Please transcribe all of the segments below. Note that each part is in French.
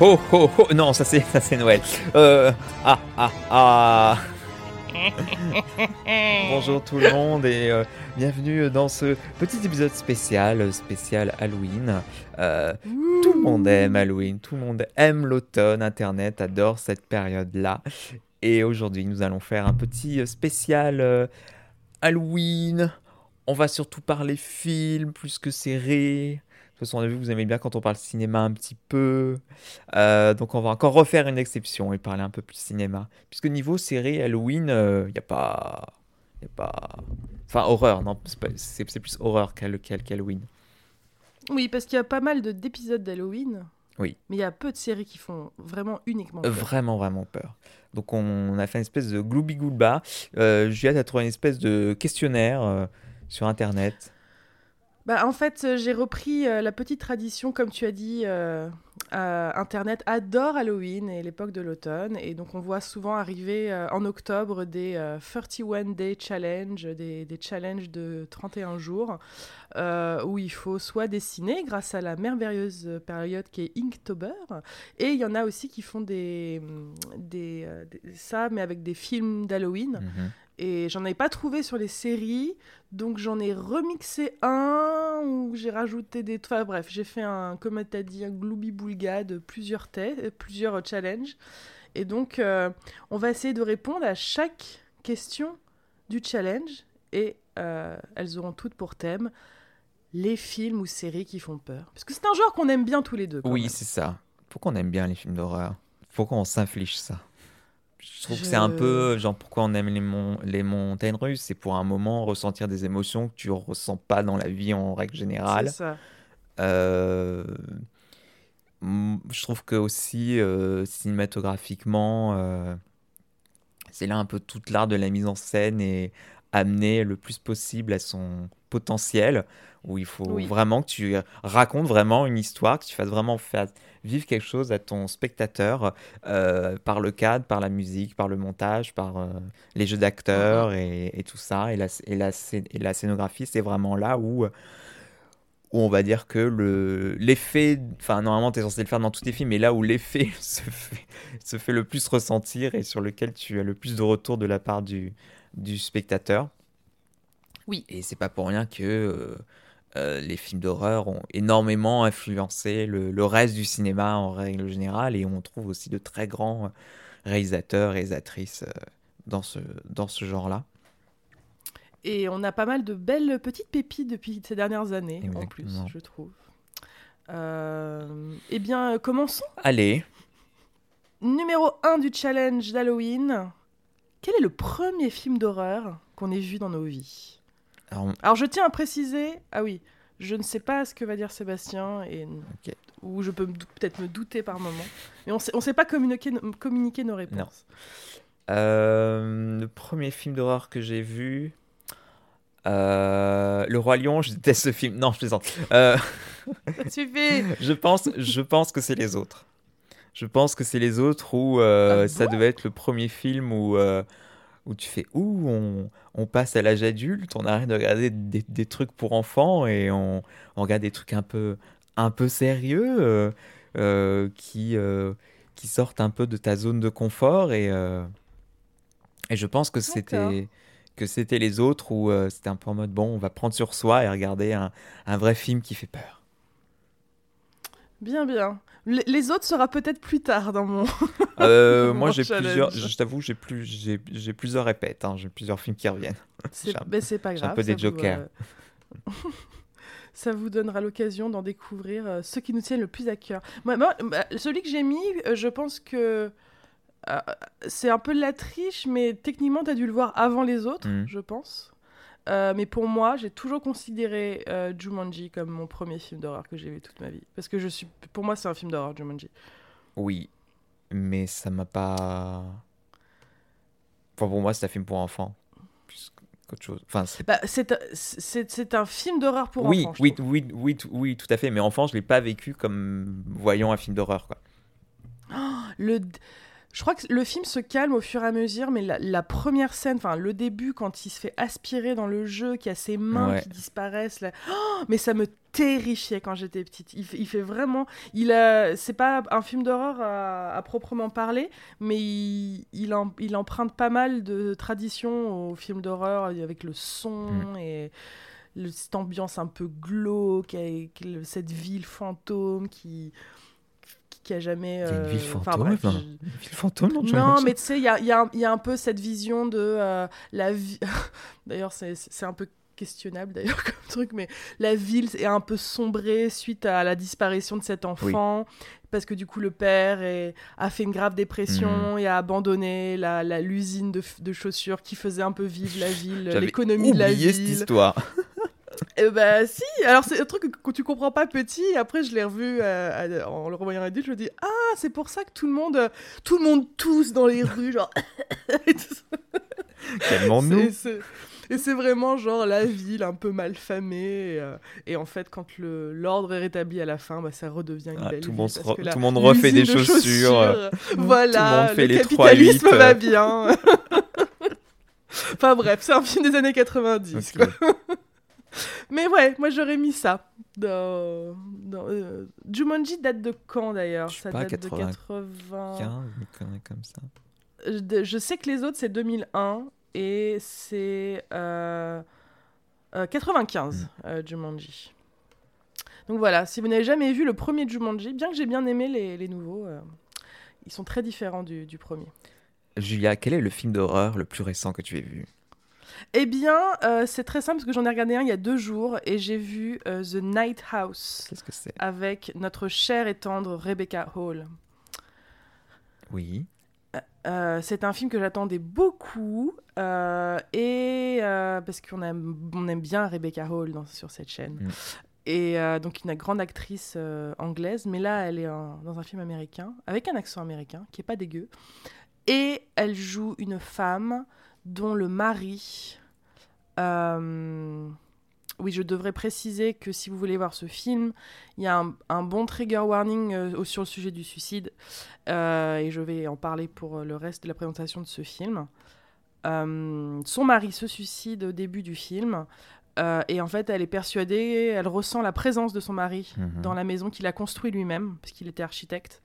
Oh oh oh Non, ça c'est ça c'est Noël. Euh, ah ah ah. Bonjour tout le monde et euh, bienvenue dans ce petit épisode spécial, spécial Halloween. Euh, tout le monde aime Halloween, tout le monde aime l'automne, Internet adore cette période-là. Et aujourd'hui, nous allons faire un petit spécial euh, Halloween. On va surtout parler films plus que séries. De toute façon, on a vu que vous aimez bien quand on parle cinéma un petit peu. Euh, donc, on va encore refaire une exception et parler un peu plus cinéma. Puisque niveau série Halloween, il euh, n'y a pas. Y a pas. Enfin, horreur, non, c'est plus horreur qu'Hall- qu'Hall- qu'Halloween. Oui, parce qu'il y a pas mal de- d'épisodes d'Halloween. Oui. Mais il y a peu de séries qui font vraiment uniquement. peur. Vraiment, vraiment peur. Donc, on a fait une espèce de gloubi-goulba. Euh, Juliette a trouvé une espèce de questionnaire euh, sur Internet. Bah, en fait, euh, j'ai repris euh, la petite tradition, comme tu as dit. euh, Internet adore Halloween et l'époque de l'automne. Et donc, on voit souvent arriver en octobre des euh, 31 Day Challenge, des, des challenges de 31 jours, où il faut soit dessiner grâce à la merveilleuse période qui est Inktober. Et il y en a aussi qui font des, des- ça, mais avec des films d'Halloween. Mhm. Et j'en avais pas trouvé sur les séries, donc j'en ai remixé un où j'ai rajouté des. Enfin bref, j'ai fait un, comme tu as dit, un gloubi-boulga de plusieurs, euh, plusieurs challenges. Et donc, euh, on va essayer de répondre à chaque question du challenge. Et euh, elles auront toutes pour thème les films ou séries qui font peur. Parce que c'est un genre qu'on aime bien tous les deux. quand Oui, c'est ça. Pourquoi on aime bien les films d'horreur Pourquoi on s'inflige ça Je trouve que c'est un peu genre pourquoi on aime les, mon- les montagnes russes, c'est pour un moment ressentir des émotions que tu ressens pas dans la vie en règle générale. C'est ça. Euh, je trouve que aussi euh, cinématographiquement, euh, c'est là un peu toute l'art de la mise en scène et amener le plus possible à son potentiel, où il faut Oui. vraiment que tu racontes vraiment une histoire, que tu fasses vraiment faire vivre quelque chose à ton spectateur euh, par le cadre, par la musique, par le montage, par euh, les jeux d'acteurs et, et tout ça. Et la, et la, et la scénographie, c'est vraiment là où où on va dire que le l'effet, enfin normalement tu es censé le faire dans tous tes films, mais là où l'effet se fait, se fait le plus ressentir et sur lequel tu as le plus de retour de la part du, du spectateur. Oui. Et c'est pas pour rien que euh, euh, les films d'horreur ont énormément influencé le, le reste du cinéma en règle générale et on trouve aussi de très grands réalisateurs et réalisatrices euh, dans ce, dans ce genre-là. Et on a pas mal de belles petites pépites depuis ces dernières années, en plus, je trouve. Euh, eh bien, commençons. Allez, Numéro 1 du challenge d'Halloween. Quel est le premier film d'horreur qu'on ait vu dans nos vies? Alors, Alors, je tiens à préciser. Ah oui, je ne sais pas ce que va dire Sébastien, et... Ou je peux peut-être me douter par moment. Mais on ne sait, pas communiquer, communiquer nos réponses. Euh, le premier film d'horreur que j'ai vu, euh, Le Roi Lion, je déteste ce film. Non, je plaisante. Euh, je pense, je pense que c'est les autres. Je pense que c'est les autres où euh, Ah ça bon devait être le premier film où, où tu fais où on, on passe à l'âge adulte, on arrête de regarder des, des trucs pour enfants et on, on regarde des trucs un peu, un peu sérieux qui, qui sortent un peu de ta zone de confort et, et je pense que c'était que c'était les autres où euh, c'était un peu en mode bon on va prendre sur soi et regarder un, un vrai film qui fait peur. Bien, bien. Le- les autres sera peut-être plus tard dans mon. Euh, moi, j'ai plusieurs. Je t'avoue, j'ai plus, j'ai, plusieurs répètes. hein, j'ai plusieurs films qui reviennent. C'est ben, pas j'ai un grave. peu des vous, jokers. euh, ça vous donnera l'occasion d'en découvrir ceux qui nous tiennent le plus à cœur. Moi, moi, bah, celui que j'ai mis, je pense que euh, c'est un peu de la triche, mais techniquement, tu as dû le voir avant les autres, Mhm. je pense. Euh, mais pour moi, j'ai toujours considéré euh, Jumanji comme mon premier film d'horreur que j'ai vu toute ma vie. Parce que je suis, pour moi, c'est un film d'horreur, Jumanji. Oui, mais ça m'a pas. Enfin, pour moi, c'est un film pour enfants. Chose. Enfin, c'est- Bah, c'est un- c'est c'est un film d'horreur pour oui, enfants. oui, oui, oui, tout- oui, tout à fait. Mais enfant, je l'ai pas vécu comme voyant un film d'horreur, quoi. Le, je crois que le film se calme au fur et à mesure, mais la, première scène, enfin le début, quand il se fait aspirer dans le jeu, qui a ses mains qui disparaissent, là, oh, mais ça me terrifiait quand j'étais petite. Il, fait vraiment, il a, c'est pas un film d'horreur à, proprement parler, mais il, il, emprunte pas mal de traditions au film d'horreur avec le son mm. et cette ambiance un peu glauque, avec cette ville fantôme qui qui a jamais. une ville euh, fantôme, enfin, une ville fantôme non, non mais tu sais, il y a, y, a, y a, un peu cette vision de euh, la vie. d'ailleurs, c'est un peu questionnable d'ailleurs comme truc, mais la ville est un peu sombrée suite à la disparition de cet enfant. Parce que du coup, le père est, a fait une grave dépression mhm. et a abandonné l'usine la, de, de, chaussures qui faisait un peu vivre la ville, l'économie de la ville. cette histoire. Bah si, alors c'est un truc que, tu comprends pas petit, après je l'ai revu euh, en le revoyant adulte, je me dis ah c'est pour ça que tout le monde, euh, tout le monde tousse dans les rues, genre. Calmons-nous. Et c'est vraiment genre la ville un peu mal famée. Et, euh, en fait, quand l'ordre est rétabli à la fin, bah, ça redevient une ah, belle tout, ville, tout le monde refait des chaussures. voilà, le, capitalisme va bien. enfin bref, c'est un film des années 90. Quoi. Mais ouais, moi j'aurais mis ça. Dans, euh, Jumanji date de quand d'ailleurs? Ça date de 80. comme ça. Je, sais que les autres c'est 2001 et c'est 95 euh, euh, mm. Jumanji. Donc voilà, si vous n'avez jamais vu le premier Jumanji, bien que j'ai bien aimé les, les nouveaux, ils sont très différents du, du premier. Julia, quel est le film d'horreur le plus récent que tu aies vu? Eh bien, euh, c'est très simple parce que j'en ai regardé un il y a deux jours et j'ai vu euh, The Night House. Qu'est-ce que c'est? Avec notre chère et tendre Rebecca Hall. Oui. Euh, c'est un film que j'attendais beaucoup et parce qu'on aime, on aime bien Rebecca Hall sur cette chaîne. Mm. Et donc une grande actrice anglaise, mais là elle est dans un film américain avec un accent américain qui est pas dégueu. Et elle joue une femme dont le mari... Euh, oui, je devrais préciser que si vous voulez voir ce film, il y a un, bon trigger warning euh, sur le sujet du suicide. Euh, et je vais en parler pour le reste de la présentation de ce film. son mari se suicide au début du film. Euh, et en fait, elle est persuadée, elle ressent la présence de son mari mhm. dans la maison qu'il a construit lui-même, parce qu'il était architecte.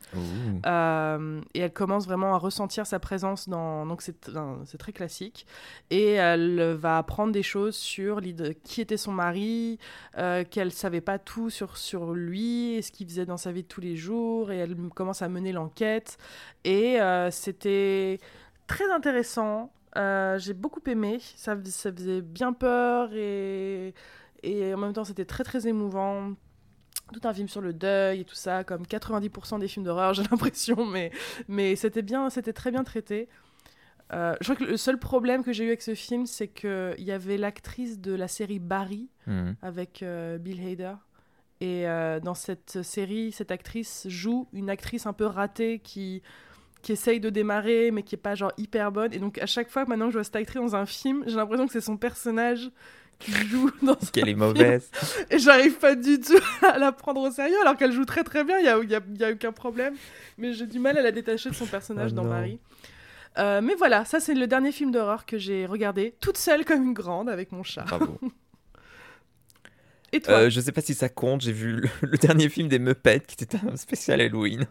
Euh, et elle commence vraiment à ressentir sa présence dans. Donc, c'est très classique. Et elle va apprendre des choses sur qui était son mari, euh, qu'elle savait pas tout sur, sur lui, et ce qu'il faisait dans sa vie de tous les jours. Et elle commence à mener l'enquête. Et c'était très intéressant. Euh, j'ai beaucoup aimé. Ça, ça, faisait bien peur et, et en même temps, c'était très très émouvant. Tout un film sur le deuil et tout ça, comme 90% des films d'horreur, j'ai l'impression, mais, mais c'était bien, c'était très bien traité. Euh, je crois que le seul problème que j'ai eu avec ce film, c'est qu'il y avait l'actrice de la série Barry mhm. avec euh, Bill Hader. Et dans cette série, cette actrice joue une actrice un peu ratée qui qui essaye de démarrer, mais qui est pas genre hyper bonne. Et donc, à chaque fois, maintenant que je vois cette actrice dans un film, j'ai l'impression que c'est son personnage qui joue dans ce Qu'elle est mauvaise. Et j'arrive pas du tout à la prendre au sérieux, alors qu'elle joue très très bien, il y a, y, a, y a, aucun problème. Mais j'ai du mal à la détacher de son personnage oh dans Marie. Euh, mais voilà, ça c'est le dernier film d'horreur que j'ai regardé, toute seule comme une grande, avec mon chat. Bravo. Et toi euh, Je sais pas si ça compte, j'ai vu le, le, dernier film des Muppets qui était un spécial Halloween.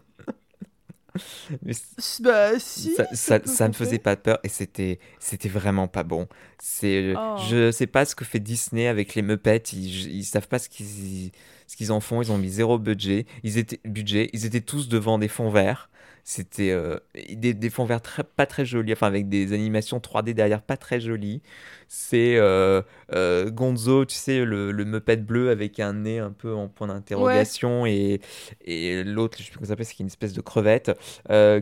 Bah, si, ça, ça, ne faisait pas peur et c'était c'était vraiment pas bon. C'est oh. je sais pas ce que fait Disney avec les Muppets, ils, ils savent pas ce qu'ils ce qu'ils en font, ils ont mis zéro budget, ils étaient budget, ils étaient tous devant des fonds verts. C'était euh, des, des, fonds verts très, pas très jolis, enfin avec des animations 3D derrière pas très jolies. C'est euh, euh, Gonzo, tu sais, le, le Muppet bleu avec un nez un peu en point d'interrogation et, et l'autre, je sais plus comment ça s'appelle, c'est une espèce de crevette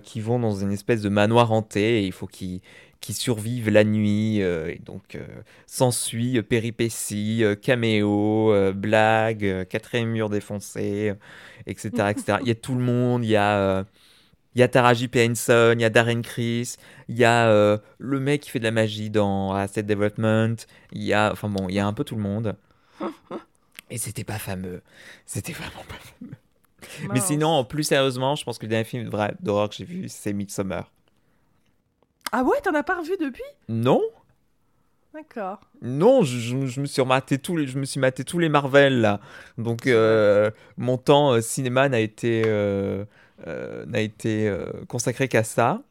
qui vont dans une espèce de manoir hanté et il faut qu'ils qui survivent la nuit. et donc, s'ensuit péripéties, caméo, blagues, quatrième mur défoncé, etc., etc. il y a tout le monde, il y a il y a Taraji P. Henson, il y a Darren Criss, il y a euh, le mec qui fait de la magie dans Asset Development, il y a, enfin bon, il y a un peu tout le monde. Et c'était pas fameux. C'était vraiment pas fameux. Mais sinon, plus sérieusement, je pense que le dernier film d'horreur que j'ai vu, c'est Midsommar. Ah ouais, t'en as pas revu depuis? Non D'accord. Non, je, je- je me suis rematé tous les, je me suis maté tous les Marvel là. Donc euh, mon temps euh, cinéma n'a été euh, euh, n'a été euh, consacré qu'à ça.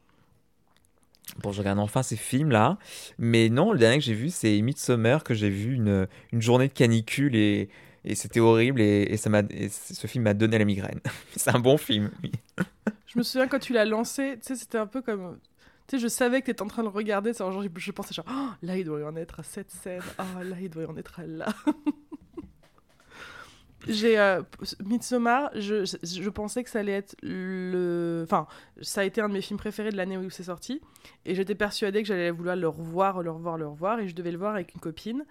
Bon, je regarde enfin ces films là, mais non, le dernier que j'ai vu c'est Midsommar que j'ai vu une, une journée de canicule et, et c'était horrible et, et ça m'a ce film m'a donné la migraine. c'est un bon film. Je me souviens quand tu l'as lancé, tu sais, c'était un peu comme. Tu sais, je savais que t'étais en train de le regarder, genre, je, je pensais genre, Oh, là il doit y en être à cette scène, ah là il doit y en être à là. J'ai euh, Midsommar, je, je, je pensais que ça allait être le. Enfin, ça a été un de mes films préférés de l'année où c'est sorti. Et j'étais persuadée que j'allais vouloir le revoir, le revoir, le revoir. Et je devais le voir avec une copine.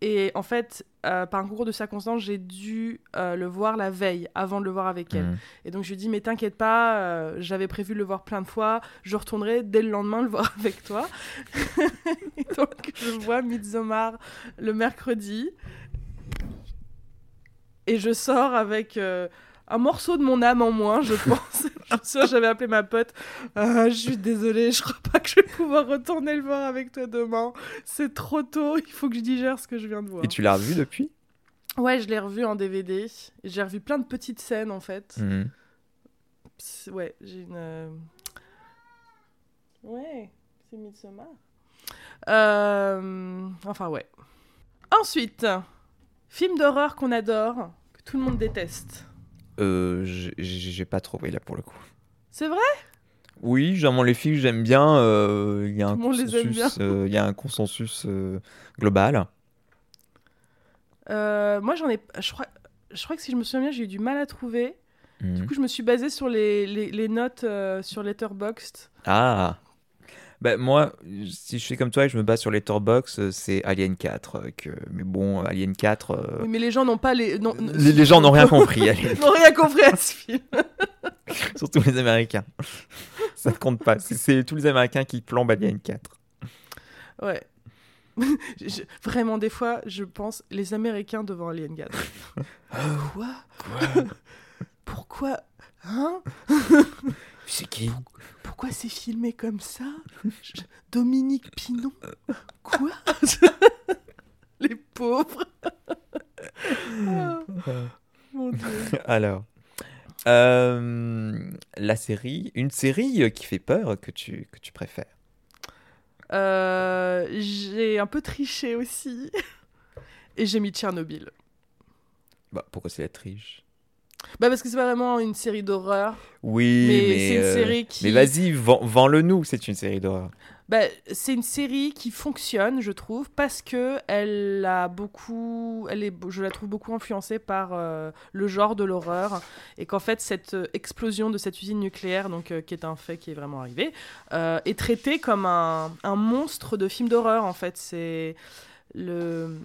Et en fait, euh, par un concours de circonstances, j'ai dû euh, le voir la veille, avant de le voir avec elle. Mm. Et donc je lui dis, mais t'inquiète pas, euh, j'avais prévu de le voir plein de fois, je retournerai dès le lendemain le voir avec toi. et donc je vois Midsommar le mercredi. Et je sors avec euh, un morceau de mon âme en moins, je pense. je souviens, j'avais appelé ma pote. Ah, je suis désolée, je crois pas que je vais pouvoir retourner le voir avec toi demain. C'est trop tôt, il faut que je digère ce que je viens de voir. Et tu l'as revu depuis? Ouais, je l'ai revu en DVD. J'ai revu plein de petites scènes en fait. C'est- Ouais, j'ai une. euh, Ouais, c'est Midsommar. Euh, Enfin, ouais. Ensuite, film d'horreur qu'on adore, que tout le monde déteste. Euh, j'ai- pas trouvé là pour le coup. C'est vrai? Oui, généralement les filles que j'aime bien, euh, il y a un consensus, euh, il y a un consensus global. Euh, Moi, j'en ai. Je crois... je crois que si je me souviens bien, j'ai eu du mal à trouver. Du Mhm. coup, je me suis basée sur les, les, les notes euh, sur Letterboxd. Ah, bah, moi, si je fais comme toi et que je me base sur Letterboxd, euh, c'est Alien 4. euh, que... Mais bon, Alien 4, euh, Oui, mais les gens n'ont pas les. non- les, les gens n'ont rien compris, Alien, n'ont rien compris à ce film. surtout les Américains. Ça ne compte pas. C'est- tous les Américains qui plombent Alien 4. Ouais. Je- vraiment, des fois, je pense les Américains devant Alien 4. Quoi? Pourquoi? Hein? C'est qui Pourquoi c'est filmé comme ça? Dominique Pinon? Quoi? Les pauvres Ah, Mon Dieu. Alors, euh, la série, une série qui fait peur que tu, que tu préfères? Euh, j'ai un peu triché aussi. Et j'ai mis Tchernobyl. Bah, pourquoi c'est la triche? Bah parce que c'est pas vraiment une série d'horreur. Oui, Mais mais, c'est une euh, série qui- Mais vas-y, vends- vends-le nous, c'est une série d'horreur. Bah, c'est une série qui fonctionne, je trouve, parce que elle a beaucoup, elle est, je la trouve beaucoup influencée par euh, le genre de l'horreur, et qu'en fait cette euh, explosion de cette usine nucléaire, donc euh, qui est un fait qui est vraiment arrivé, euh, est traitée comme un, un monstre de film d'horreur. En fait, c'est le.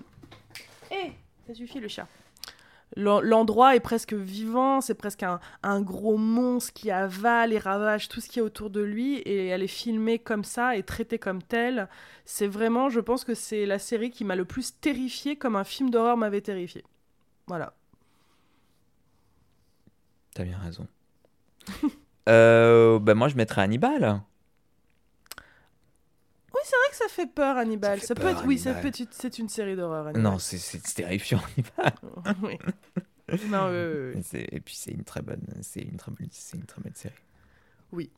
Eh, ça suffit le chat. L'en- L'endroit est presque vivant, c'est presque un, gros monstre qui avale et ravage tout ce qui est autour de lui, et elle est filmée comme ça et traitée comme telle. C'est vraiment, je pense que c'est la série qui m'a le plus terrifiée comme un film d'horreur m'avait terrifiée. Voilà. T'as bien raison. euh, bah moi, je mettrais Hannibal. Oui, c'est vrai que ça fait peur, Hannibal. Ça peut être, oui, ça peut c'est une série d'horreur. Non, c'est- terrifiant, Hannibal. oui. Non. Et puis c'est une très bonne, c'est une très bonne, c'est une très bonne série. Oui.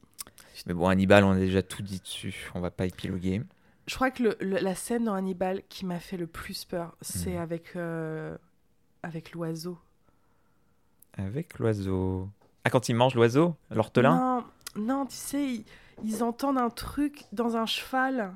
Mais bon, Hannibal, on a déjà tout dit dessus. On va pas épiloguer. Je crois que le- le- la scène dans Hannibal qui m'a fait le plus peur, c'est Mhm. avec, euh, avec l'oiseau. Avec l'oiseau. Ah, quand il mange l'oiseau, l'ortelin. Non, non, tu sais, ils, ils entendent un truc dans un cheval.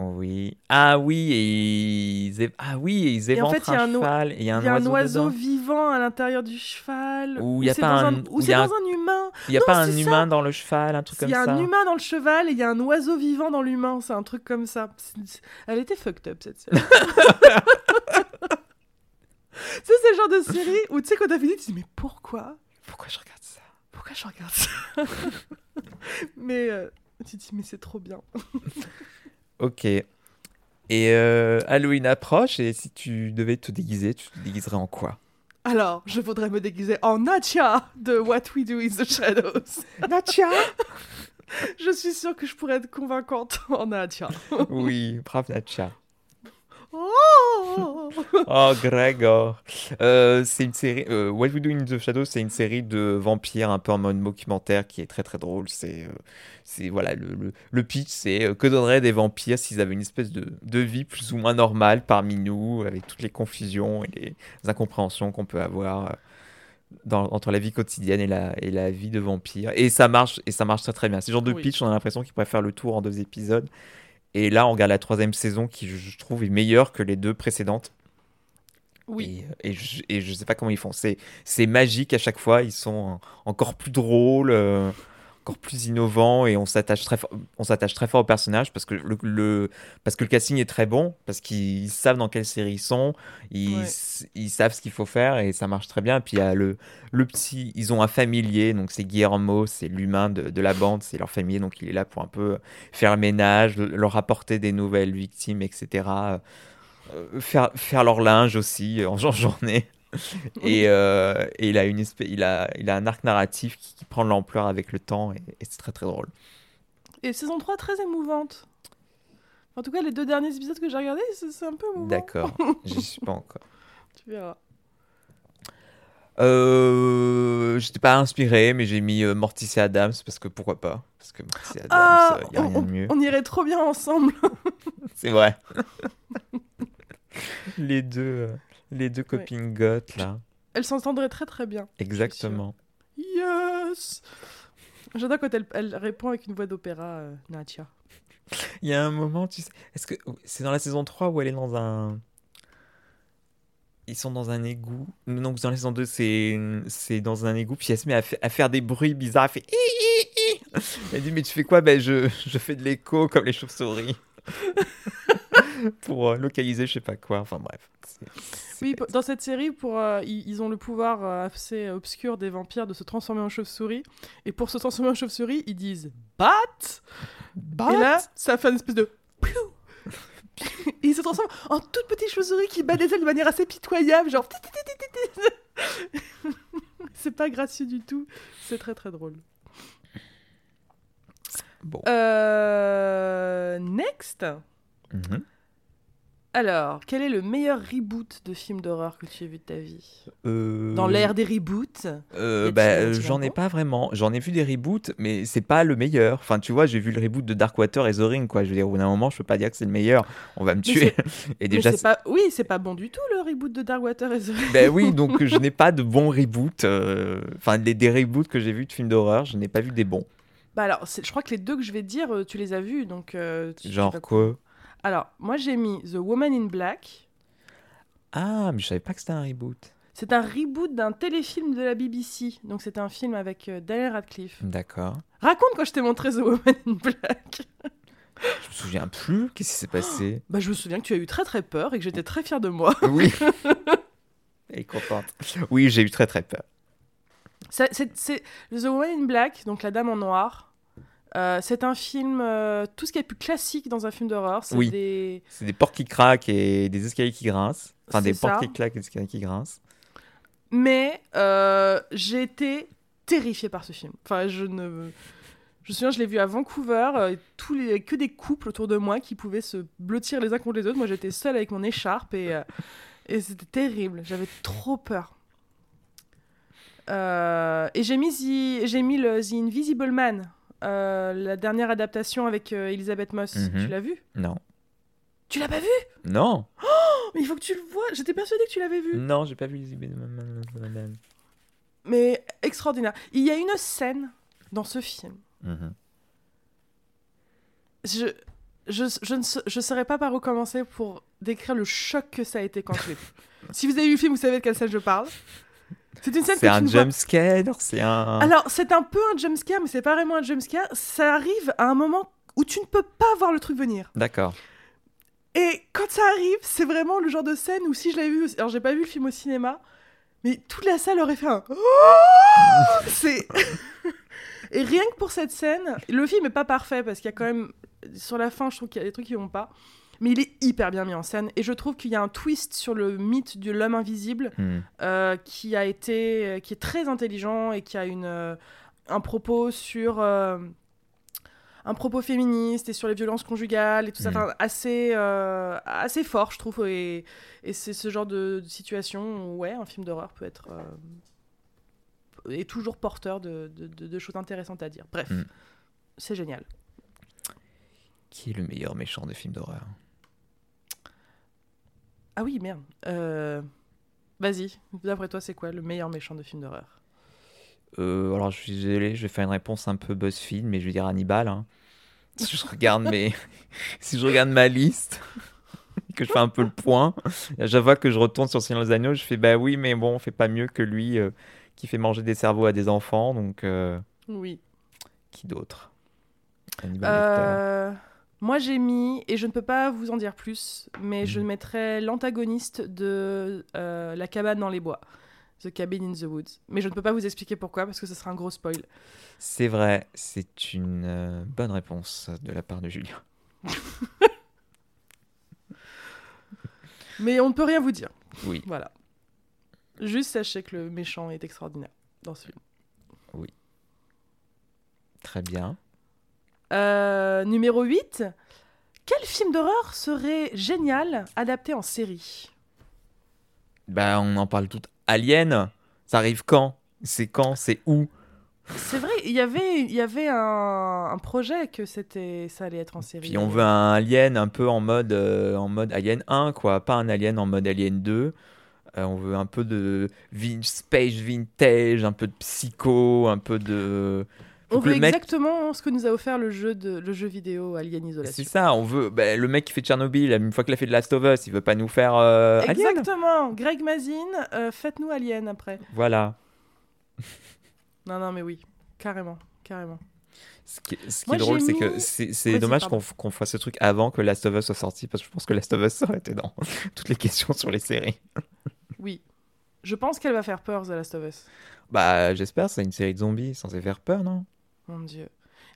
Oui. Ah oui, et ils ah oui, et ils Et en éventrent fait, un cheval il y a un Il y a un oiseau, vivant à l'intérieur du cheval. Ou il y a c'est pas dans un- ou c'est dans un humain. Il y a Non, pas un ça. humain dans le cheval, un truc comme Il y a ça. un humain dans le cheval et il y a un oiseau vivant dans l'humain. C'est un truc comme ça. Elle était fucked up cette série. Tu sais, c'est le genre de série où tu sais, quand t'as fini, tu te dis, mais pourquoi? Pourquoi je regarde ça? Pourquoi je regarde ça? Mais euh, tu te dis, mais c'est trop bien. Ok. Et euh, Halloween approche et si tu devais te déguiser, tu te déguiserais en quoi? Alors, je voudrais me déguiser en Natia de What We Do in the Shadows. Natia? Je suis sûre que je pourrais être convaincante en Nadia. Oui, brave Natcha. Oh Oh, Gregor. Euh, c'est une série. euh, What We Do in the Shadows, c'est une série de vampires un peu en mode documentaire qui est très très drôle. C'est, euh, c'est voilà, le, le, le pitch, c'est que donneraient des vampires s'ils avaient une espèce de, de vie plus ou moins normale parmi nous, avec toutes les confusions et les incompréhensions qu'on peut avoir dans, entre la vie quotidienne et la, et la vie de vampire. Et ça marche, et ça marche très très bien. C'est le genre de Oui. pitch, on a l'impression qu'il pourrait faire le tour en deux épisodes. Et là, on regarde la troisième saison qui, je trouve, est meilleure que les deux précédentes. Oui. Et, et je, et je sais pas comment ils font. C'est, magique à chaque fois. Ils sont en- encore plus drôles, euh, encore plus innovants et on s'attache très, fort- on s'attache très fort au personnage parce que le, le- parce que le casting est très bon, parce qu'ils savent dans quelle série ils sont, ils, Ouais. ils savent ce qu'il faut faire et ça marche très bien. Puis il y a le, le petit, ils ont un familier, donc c'est Guillermo, c'est l'humain de, de la bande, c'est leur familier, donc il est là pour un peu faire le ménage, leur apporter des nouvelles victimes, etc. Euh, faire, faire leur linge aussi euh, en jour- journée. Et, euh, et il a une espèce, il a, il a un arc narratif qui, qui prend de l'ampleur avec le temps et, et c'est très très drôle. Et saison 3 très émouvante. En tout cas, les deux derniers épisodes que j'ai regardés, c'est un peu émouvant. D'accord, j'y suis pas encore. Tu verras. Euh, J'étais pas inspiré, mais j'ai mis euh, Morticia Adams parce que pourquoi pas? Parce que Morticia Adams, Ah, il y a on, rien de mieux. on irait trop bien ensemble. C'est vrai. les deux, euh, les deux copines goth là, Elles s'entendraient très très bien. exactement. Yes J'adore quand elle, elle répond avec une voix d'opéra, euh, Nadia. Il y a un moment, tu sais, est-ce que c'est dans la saison 3 où elle est dans un ils sont dans un égout. Non, dans la saison 2, c'est c'est dans un égout. Puis elle se met à, fa- à faire des bruits bizarres. Elle fait. Elle dit Mais tu fais quoi? Ben, je, je fais de l'écho comme les chauves-souris. Pour euh, localiser, je sais pas quoi. Enfin, bref. Oui, dans cette série, pour, euh, ils, ils ont le pouvoir euh, assez obscur des vampires de se transformer en chauve-souris. Et pour se transformer en chauve-souris, ils disent Bat Bat Et là, ça fait une espèce de. Et ils se transforment en toute petite chauve-souris qui bat des ailes de manière assez pitoyable, genre. C'est pas gracieux du tout, c'est très très drôle. Bon. Euh... Next Mhm. Alors, quel est le meilleur reboot de film d'horreur que tu aies vu de ta vie Euh, Dans l'ère des reboots Euh, bah, euh, j'en ai pas vraiment. J'en ai vu des reboots, mais c'est pas le meilleur. Enfin, tu vois, j'ai vu le reboot de Darkwater et The Ring, quoi. Je veux dire, au bout d'un moment, je peux pas dire que c'est le meilleur. On va me tuer. Et déjà, c'est pas... Oui, c'est pas bon du tout le reboot de Darkwater et The Ring. ben oui, donc je n'ai pas de bons reboots. euh, Enfin, les des reboots que j'ai vus de films d'horreur, je n'ai pas vu des bons. Bah alors, je crois que les deux que je vais te dire, tu les as vus, donc... euh, tu- tu Genre vas- quoi? Alors, moi j'ai mis The Woman in Black. Ah, mais je savais pas que c'était un reboot. C'est un reboot d'un téléfilm de la BBC. Donc c'est un film avec euh, Daniel Radcliffe. D'accord. Raconte quand je t'ai montré The Woman in Black. Je me souviens plus. Qu'est-ce qui s'est passé? Bah je me souviens que tu as eu très très peur et que j'étais très fière de moi. Oui. Elle est contente. Oui, j'ai eu très très peur. C'est- The Woman in Black, donc la dame en noir. Euh, c'est un film, euh, tout ce qui est plus classique dans un film d'horreur. C'est Oui. des... Portes qui craquent et des escaliers qui grincent. Enfin, des portes qui claquent et des escaliers qui grincent. Mais euh, j'ai été terrifiée par ce film. Enfin, je ne. Je me souviens, je l'ai vu à Vancouver, euh, tous les... que des couples autour de moi qui pouvaient se blottir les uns contre les autres. Moi, j'étais seule avec mon écharpe et, et c'était terrible. J'avais trop peur. Et j'ai mis, j'ai mis le The Invisible Man, euh, la dernière adaptation avec euh, Elisabeth Moss. Mhm. Tu l'as vu Non. Tu l'as pas vu Non. Oh, Mais il faut que tu le vois. J'étais persuadée que tu l'avais vu. Non, j'ai pas vu les Madame. Mais extraordinaire. Il y a une scène dans ce film. Mhm. Je, je, je ne je saurais pas par où commencer pour décrire le choc que ça a été quand je l'ai vu. si vous avez vu le film, vous savez de quelle scène je parle. C'est une scène C'est un ne vois- jump scare, c'est un. Alors, c'est un peu un jumpscare, mais c'est pas vraiment un jumpscare. Ça arrive à un moment où tu ne peux pas voir le truc venir. D'accord. Et quand ça arrive, c'est vraiment le genre de scène où si je l'avais vu, alors j'ai pas vu le film au cinéma, mais toute la salle aurait fait un Oh c'est et rien que pour cette scène, le film est pas parfait parce qu'il y a quand même sur la fin, je trouve qu'il y a des trucs qui vont pas, mais il est hyper bien mis en scène et je trouve qu'il y a un twist sur le mythe de l'homme invisible Hmm. euh, qui a été qui est très intelligent et qui a une euh, un propos sur euh, un propos féministe et sur les violences conjugales et tout ça, Mm. enfin, assez, euh, assez fort, je trouve. Et, et c'est ce genre de, de situation où, ouais, un film d'horreur peut être. euh, est toujours porteur de, de- choses intéressantes à dire. Bref, Mm. c'est génial. Qui est le meilleur méchant de film d'horreur? Ah oui, merde. Euh, Vas-y, d'après toi, c'est quoi le meilleur méchant de film d'horreur? Euh, alors, je suis désolé, je vais faire une réponse un peu BuzzFeed, mais je vais dire Hannibal. hein. Si je regarde mes... si je regarde ma liste, que je fais un peu le point, fois que je retourne sur Seigneur des Agneaux, je fais bah oui, mais bon, on fait pas mieux que lui euh, qui fait manger des cerveaux à des enfants, donc Oui. qui d'autre? Hannibal moi, j'ai mis, et je ne peux pas vous en dire plus, mais je Mhm. mettrais l'antagoniste de euh, La cabane dans les bois, The Cabin in the Woods. Mais je ne peux pas vous expliquer pourquoi, parce que ce sera un gros spoil. C'est vrai, c'est une euh, bonne réponse de la part de Julien. Mais on ne peut rien vous dire. Oui, Voilà. Juste sachez que le méchant est extraordinaire dans ce film. très bien. Euh, numéro 8. Quel film d'horreur serait génial adapté en série? Bah, on en parle tout. Alien, ça arrive quand? C'est quand? C'est où? C'est vrai, il y avait, il y avait un, un projet que c'était, ça allait être en série. Puis on veut un Alien un peu en mode, euh, en mode Alien 1, quoi. Pas un Alien en mode Alien 2. Euh, on veut un peu de vin- space vintage, un peu de psycho, un peu de. Veut le mec- exactement ce que nous a offert le jeu, de, le jeu vidéo Alien C'est Isolation. ça, on veut. bah, le mec qui fait Tchernobyl, une fois qu'il a fait de Last of Us, il veut pas nous faire euh, Alien. Exactement, Greg Mazin, euh, faites-nous Alien après. Voilà. Non, non, mais oui, carrément, carrément. Ce qui, ce qui Moi, est drôle, c'est que mis- c'est c'est dommage qu'on fasse ce truc avant que Last of Us soit sorti, parce que je pense que Last of Us aurait été dans toutes les questions sur les séries. Oui. Je pense qu'elle va faire peur, The Last of Us. Bah, j'espère, c'est une série de zombies censée faire peur, non? Mon dieu.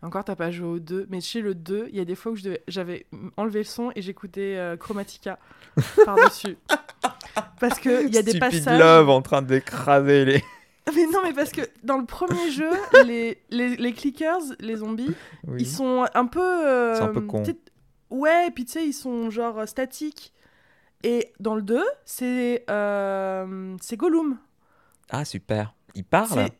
Encore, t'as pas joué au 2, mais chez le 2, il y a des fois où j'avais enlevé le son et j'écoutais euh, Chromatica par-dessus. Parce qu'il y a des Stupid passages. Love en train d'écraser les. Mais non, mais parce que dans le premier jeu, les, les, les clickers, les zombies, Oui. ils sont un peu. euh, sont un peu tu sais, Ouais, et puis tu sais, ils sont genre euh, statiques. Et dans le 2, c'est euh, c'est Gollum. Ah, super. Il parle C'est-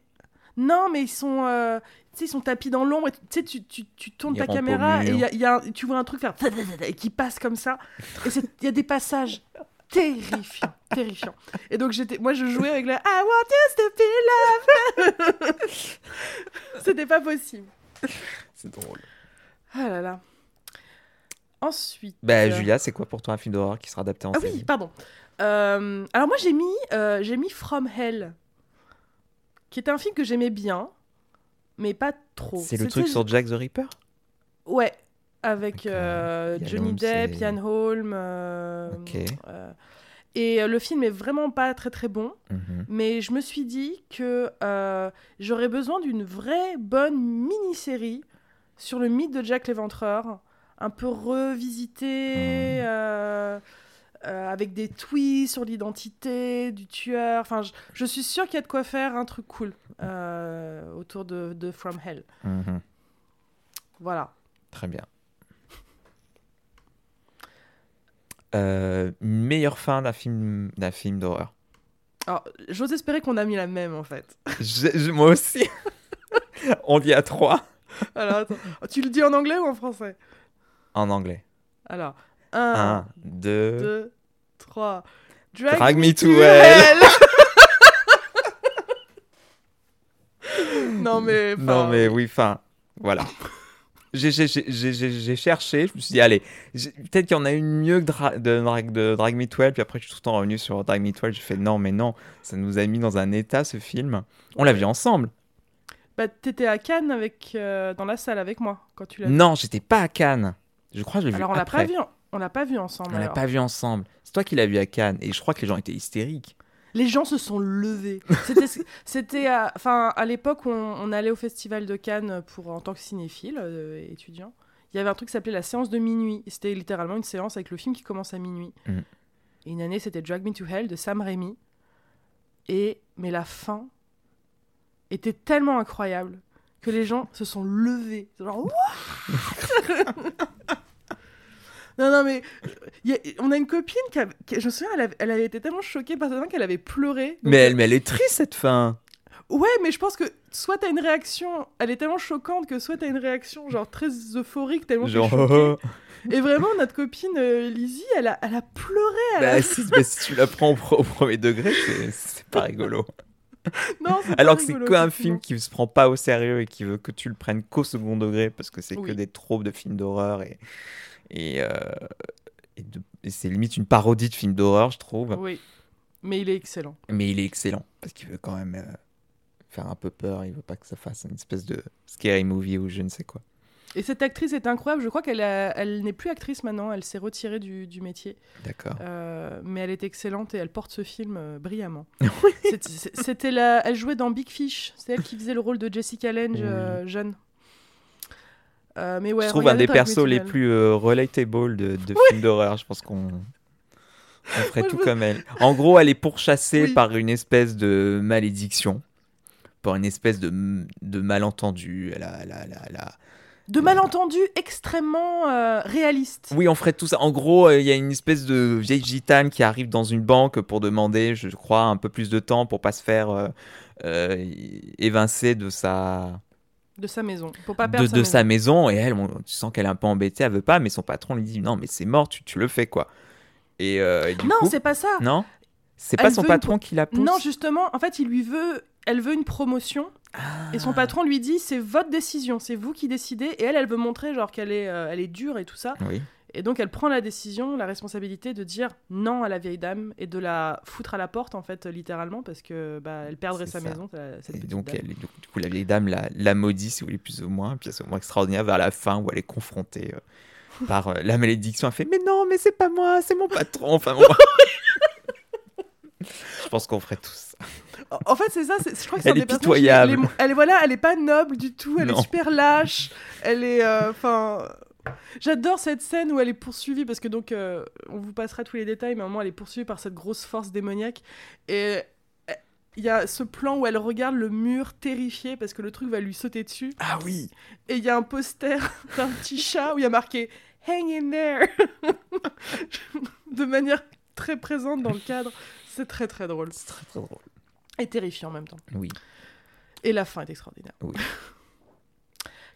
Non, mais ils sont, euh, tu sais, ils sont tapis dans l'ombre. et Tu sais, tu, tu, tu tournes Ils ta caméra et y a- y a un- tu vois un truc faire et qui passe comme ça. Et c'est- il y a des passages terrifiants, terrifiants. Et donc j'étais, moi je jouais avec la I want you to be love. C'était pas possible. C'est drôle. Ah là là. Ensuite. Bah, euh, Julia, c'est quoi pour toi un film d'horreur qui sera adapté en Ah série? oui, pardon. Euh, alors moi j'ai mis, euh, j'ai mis From Hell, qui était un film que j'aimais bien, mais pas trop. C'est le truc sur Jack the Ripper? Ouais, avec euh, Johnny Depp, Ian Holm. euh, Ok. euh, et euh, le film est vraiment pas très très bon, Mhm. mais je me suis dit que j'aurais besoin d'une vraie bonne mini-série sur le mythe de Jack l'Éventreur, un peu revisité, Mhm. Euh, avec des twists sur l'identité du tueur. Enfin, je, je suis sûre qu'il y a de quoi faire un truc cool euh, autour de, de From Hell. Mhm. Voilà. Très bien. Euh, meilleure fin d'un film, d'un film d'horreur. Alors, j'ose espérer qu'on a mis la même en fait. Je- je- moi aussi. On dit à trois Alors, attends. Tu le dis en anglais ou en français? En anglais. Alors, 1, Un, deux. 2, 3. Drag me to hell. non, mais. Non, enfin, mais oui, enfin, voilà. J'ai- cherché, je me suis dit, allez, peut-être qu'il y en a une mieux que Dra- de, Drag- de Drag Me 12, puis après je suis tout le temps revenu sur Drag Me 12, j'ai fait non, mais non, ça nous a mis dans un état ce film. On l'a vu ensemble. Bah, t'étais à Cannes avec, euh, dans la salle avec moi quand tu l'as vu. Non, j'étais pas à Cannes. Je crois que je l'ai vu Alors, on l'a pas vu, on l'a pas vu ensemble. On l'a alors. pas vu ensemble. C'est toi qui l'as vu à Cannes, et je crois que les gens étaient hystériques. Les gens se sont levés. C'était, c'était, à- enfin, à l'époque où on, on allait au festival de Cannes pour en tant que cinéphile euh, étudiant. Il y avait un truc qui s'appelait la séance de minuit. C'était littéralement une séance avec le film qui commence à minuit. Mm. Et une année, c'était Drag Me to Hell de Sam Raimi. Et mais la fin était tellement incroyable que les gens se sont levés. Genre, Non, non, mais y a- on a une copine qui, a- qui- je me souviens, elle avait, elle avait été tellement choquée par cette fin qu'elle avait pleuré. Mais elle, mais elle est triste cette fin. Ouais, mais je pense que soit t'as une réaction, elle est tellement choquante que soit t'as une réaction genre très euphorique, tellement Genre, choquée. oh, Et vraiment, notre copine euh, Lizzie, elle a, elle a pleuré. A- bah, si, bah, si tu la prends au, premier degré, c'est- pas rigolo. Non, pas Alors que c'est que un film qui se prend pas au sérieux et qui veut que tu le prennes qu'au second degré parce que c'est que des tropes de films d'horreur et et, euh, et c'est limite une parodie de film d'horreur, je trouve. Oui, mais il est excellent. Mais il est excellent parce qu'il veut quand même euh, faire un peu peur. Il veut pas que ça fasse une espèce de scary movie ou je ne sais quoi. Et cette actrice est incroyable. Je crois qu'elle elle n'est plus actrice maintenant. Elle s'est retirée du, du métier. D'accord. Euh, mais elle est excellente et elle porte ce film euh, brillamment. C'était la... Elle jouait dans Big Fish. C'est elle qui faisait le rôle de Jessica Lange euh, jeune. Euh, mais ouais, je trouve un des persos les plus euh, relatable de, de films d'horreur. Je pense qu'on on ferait Moi, tout me- comme elle. En gros, elle est pourchassée Oui. par une espèce de malédiction, par une espèce de, de malentendu. Elle a, elle a- elle a- De malentendus extrêmement euh, réalistes. Oui, on ferait tout ça. En gros, euh, il y a une espèce de vieille gitane qui arrive dans une banque pour demander, je crois, un peu plus de temps pour pas se faire évincer de sa De sa maison. Pour pas de, perdre de sa, sa maison. maison et elle, on- tu sens qu'elle est un peu embêtée, elle veut pas, mais son patron lui dit non, mais c'est mort, tu, tu le fais quoi. Et, euh, et du Non, c'est pas ça. non, c'est pas son une patron qui la pousse. Non, justement, en fait, il lui veut, elle veut une promotion. Et Ah. son patron lui dit, c'est votre décision, c'est vous qui décidez. Et elle, elle veut montrer genre qu'elle est, euh, elle est dure et tout ça. Oui. Et donc elle prend la décision, la responsabilité de dire non à la vieille dame et de la foutre à la porte en fait littéralement parce que bah, elle perdrait sa ça. maison. cette Et donc, dame. elle, du, coup, la vieille dame la, la maudit, si vous voulez, plus ou moins. Puis c'est au moins extraordinaire vers la fin où elle est confrontée euh, par euh, la malédiction. Elle fait Mais non, mais c'est pas moi, c'est mon patron. Enfin, bon. Je pense qu'on ferait tous. En- fait, c'est ça. Je crois que c'est Elle est pitoyable. Elle est, elle voilà, elle est pas noble du tout. Elle Non. est super lâche. Elle est, euh, enfin. J'adore cette scène où elle est poursuivie parce que donc euh, on vous passera tous les détails, mais à un moment elle est poursuivie par cette grosse force démoniaque et euh, il y a ce plan où elle regarde le mur terrifiée parce que le truc va lui sauter dessus Ah oui et il y a un poster d'un petit chat où il y a marqué Hang in there de manière très présente dans le cadre. C'est très très drôle C'est très très drôle. et terrifiant en même temps. Oui. Et la fin est extraordinaire. Oui.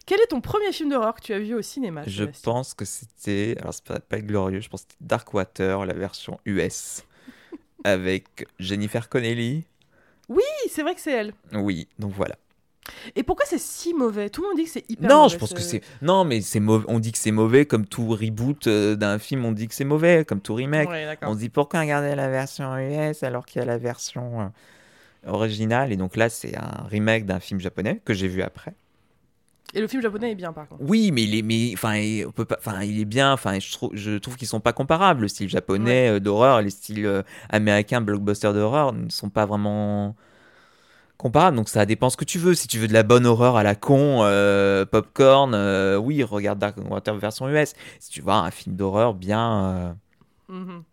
Quel est ton premier film d'horreur que tu as vu au cinéma Je Sébastien pense que c'était. Alors, c'est pas, pas glorieux, je pense que c'était Darkwater, la version US. avec Jennifer Connelly. Oui, c'est vrai que c'est elle. Oui, donc voilà. Et pourquoi c'est si mauvais? Tout le monde dit que c'est hyper non, mauvais, je pense que c'est. Non, mais c'est mauvais. On dit que c'est mauvais comme tout reboot euh, d'un film. On dit que c'est mauvais comme tout remake. Ouais. On se dit pourquoi regarder la version US alors qu'il y a la version euh, originale? Et donc là, c'est un remake d'un film japonais que j'ai vu après. Et le film japonais est bien par contre. Oui, mais il est, mais, enfin, il, on peut pas, enfin, il est bien. Enfin, je trouve, je trouve qu'ils sont pas comparables. Le style japonais euh, d'horreur et les styles euh, américains blockbuster d'horreur ne sont pas vraiment comparables. Donc ça dépend ce que tu veux. Si tu veux de la bonne horreur à la con, euh, popcorn, euh, oui, regarde Darkwater version US. Si tu veux un film d'horreur bien. euh, Mhm.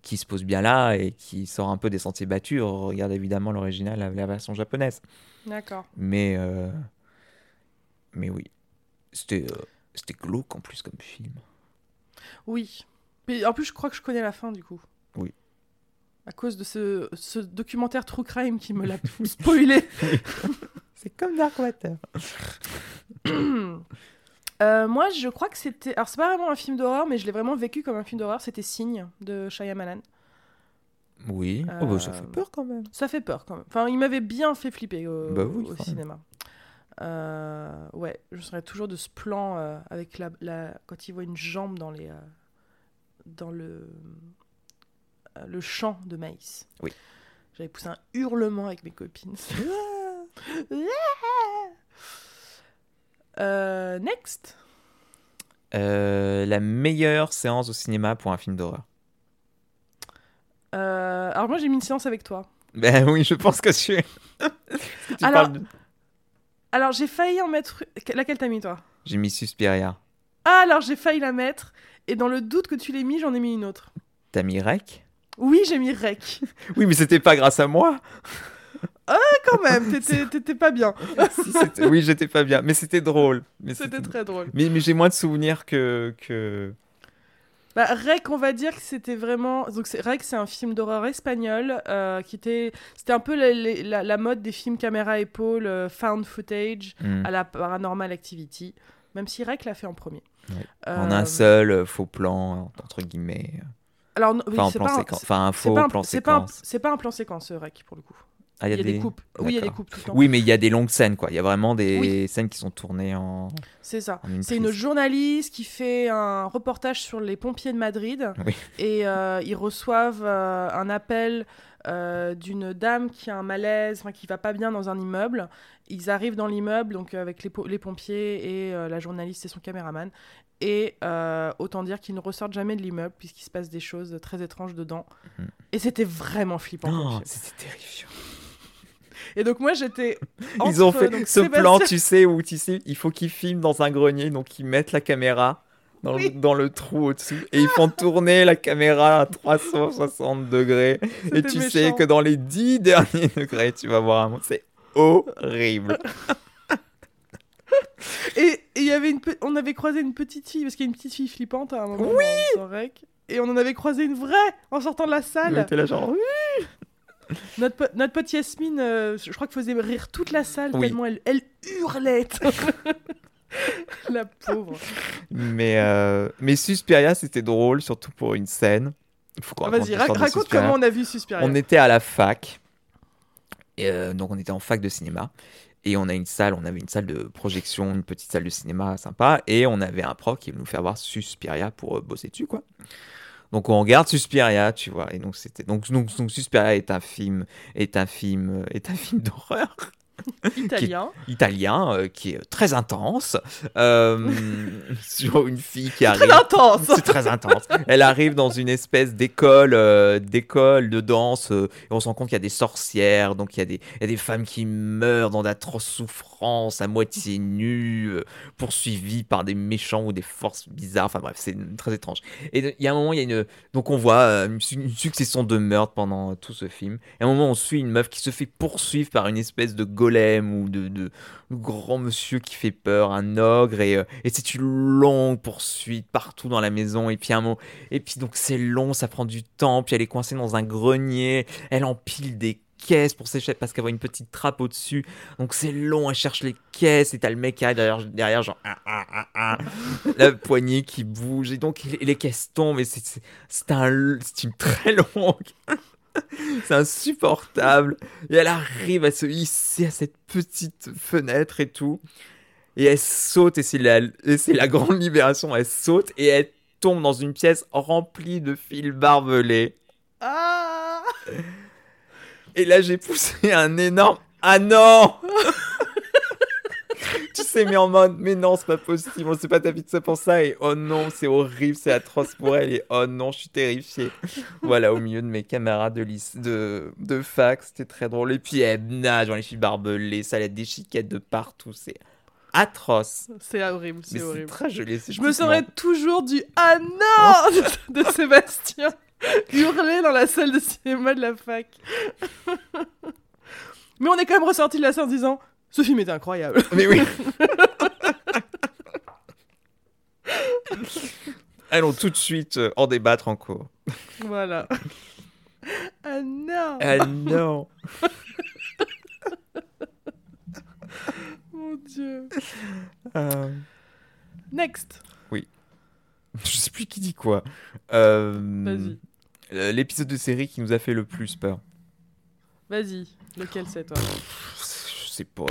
qui se pose bien là et qui sort un peu des sentiers battus, regarde évidemment l'original, la, la version japonaise. D'accord. Mais, mais oui, c'était euh, c'était glauque en plus comme film. Oui. Mais en plus, je crois que je connais la fin du coup. Oui. À cause de ce, ce documentaire True Crime qui me l'a spoilé. C'est comme Darkwater. Euh, moi, je crois que c'était. Alors, c'est pas vraiment un film d'horreur, mais je l'ai vraiment vécu comme un film d'horreur. C'était Signe de Shyamalan. Oui, oh, bah, ça Euh, fait peur quand même. Ça fait peur quand même. Enfin, il m'avait bien fait flipper au, Bah oui, au cinéma. Euh, ouais, je serais toujours de ce plan euh, avec la, la- quand il voit une jambe dans les euh, dans le le champ de maïs. Oui. J'avais poussé un hurlement avec mes copines. Next. La meilleure séance au cinéma pour un film d'horreur. Alors moi j'ai mis une séance avec toi. Ben oui, je pense que que tu Alors- parles de- Alors j'ai failli en mettre. Laquelle t'as mis toi? J'ai mis Suspiria. Ah alors j'ai failli la mettre et dans le doute que tu l'aies mis j'en ai mis une autre. T'as mis Rec? Oui j'ai mis Rec. Oui, mais c'était pas grâce à moi. quand même, t'étais pas bien. Oui, j'étais pas bien, mais c'était drôle. C'était très drôle. Mais, mais j'ai moins de souvenirs que. que... Bah, Rec, on va dire que c'était vraiment. Donc, c'est- Rec, c'est un film d'horreur espagnol euh, qui était. C'était un peu la, la- la- la mode des films caméra épaule, euh, found footage, Hmm. à la Paranormal Activity. Même si Rec l'a fait en premier. Ouais. Euh, En un seul euh, faux plan, entre guillemets. Alors, non, oui, Enfin, en c'est plan pas un- séquence. c'est- Enfin, un c'est faux pas plan pas séquence. C'est pas un plan séquence, Rec, pour le coup. Ah, Il y a des coupes. Oui, il y a des coupes tout le temps. Oui, mais il y a des longues scènes, quoi. Il y a vraiment des Oui. scènes qui sont tournées en. C'est ça. C'est une journaliste qui fait un reportage sur les pompiers de Madrid. Oui. Et euh, ils reçoivent euh, un appel euh, d'une dame qui a un malaise, enfin, qui va pas bien dans un immeuble. Ils arrivent dans l'immeuble, donc avec les, po- les pompiers et euh, la journaliste et son caméraman. Et euh, autant dire qu'ils ne ressortent jamais de l'immeuble puisqu'il se passe des choses très étranges dedans. Mhm. Et c'était vraiment flippant. Oh, c'était terrifiant. Et donc moi j'étais. Ils ont fait donc, ce Sébastien- plan, tu sais, où tu sais, il faut qu'ils filment dans un grenier, donc ils mettent la caméra dans, Oui. le, dans le trou au-dessus et ils font tourner la caméra à 360 degrés. Et tu sais que dans les 10 derniers degrés, tu vas voir un mot. C'est horrible. Et il y avait une pe- on avait croisé une petite fille, parce qu'il y a une petite fille flippante à un moment dans, dans Rec. Et on en avait croisé une vraie en sortant de la salle. était là genre, oui. Notre, po- notre pote Yasmine, euh, je crois que faisait rire toute la salle Oui. tellement elle, elle hurlait. la pauvre. Mais, euh, mais Suspiria, c'était drôle, surtout pour une scène. Ah, Vas-y, raconte comment on a vu Suspiria. On était à la fac. Et, euh, donc on était en fac de cinéma. Et on a une salle, on avait une salle de projection, une petite salle de cinéma sympa. Et on avait un prof qui voulait nous faire voir Suspiria pour euh, bosser dessus, quoi. Donc on regarde Suspiria, tu vois. Et donc c'était donc, donc, donc Suspiria est un film est un film euh, est un film d'horreur Italien. italien euh, qui est très intense euh, sur une fille qui arrive Très intense. c'est très intense. Elle arrive dans une espèce d'école, euh, d'école de danse, et on se rend compte qu'il y a des sorcières, donc il y a des, il y a des femmes qui meurent dans d'atroces souffrances, à moitié nues, poursuivies par des méchants ou des forces bizarres. Enfin bref, c'est très étrange. Et il y a un moment, il y a une, donc on voit une, su- une succession de meurtres pendant tout ce film. Et à un moment, on suit une meuf qui se fait poursuivre par une espèce de golem ou de, de, grand monsieur qui fait peur, un ogre, et, euh, et c'est une longue poursuite partout dans la maison. Et puis un moment, et puis donc c'est long, ça prend du temps. Puis elle est coincée dans un grenier, elle empile des caisses pour s'échapper parce qu'elle voit une petite trappe au-dessus. Donc c'est long, elle cherche les caisses et t'as le mec qui arrive derrière, derrière genre ah, ah, ah, ah. la poignée qui bouge et donc les, caisses tombent et c'est un c'est une très longue c'est insupportable. Et elle arrive à se hisser à cette petite fenêtre et tout. Et elle saute et c'est la et c'est la grande libération. Elle saute et elle tombe dans une pièce remplie de fils barbelés. Ah et là, j'ai poussé un énorme Ah non Tu sais, mais en mode Mais non, c'est pas possible, on s'est pas tapé de ça pour ça. Et oh non, c'est horrible, c'est atroce pour elle. Et oh non, je suis terrifié. Voilà, au milieu de mes camarades de, lycée, de, de fac, c'était très drôle. Et puis elle nage dans les filles barbelées, ça a des chiquettes de partout. C'est atroce. C'est horrible, c'est c'est horrible. très joli. Je me serais toujours du Ah non de, de Sébastien hurler dans la salle de cinéma de la fac. Mais on est quand même ressorti de la salle en disant ce film était incroyable. Mais oui Allons tout de suite euh, en débattre en cours. voilà. Ah non Ah non Mon dieu. Euh, Next. Je sais plus qui dit quoi. Euh, Vas-y. L'épisode de série qui nous a fait le plus peur. Vas-y. Lequel c'est toi? Sais pas.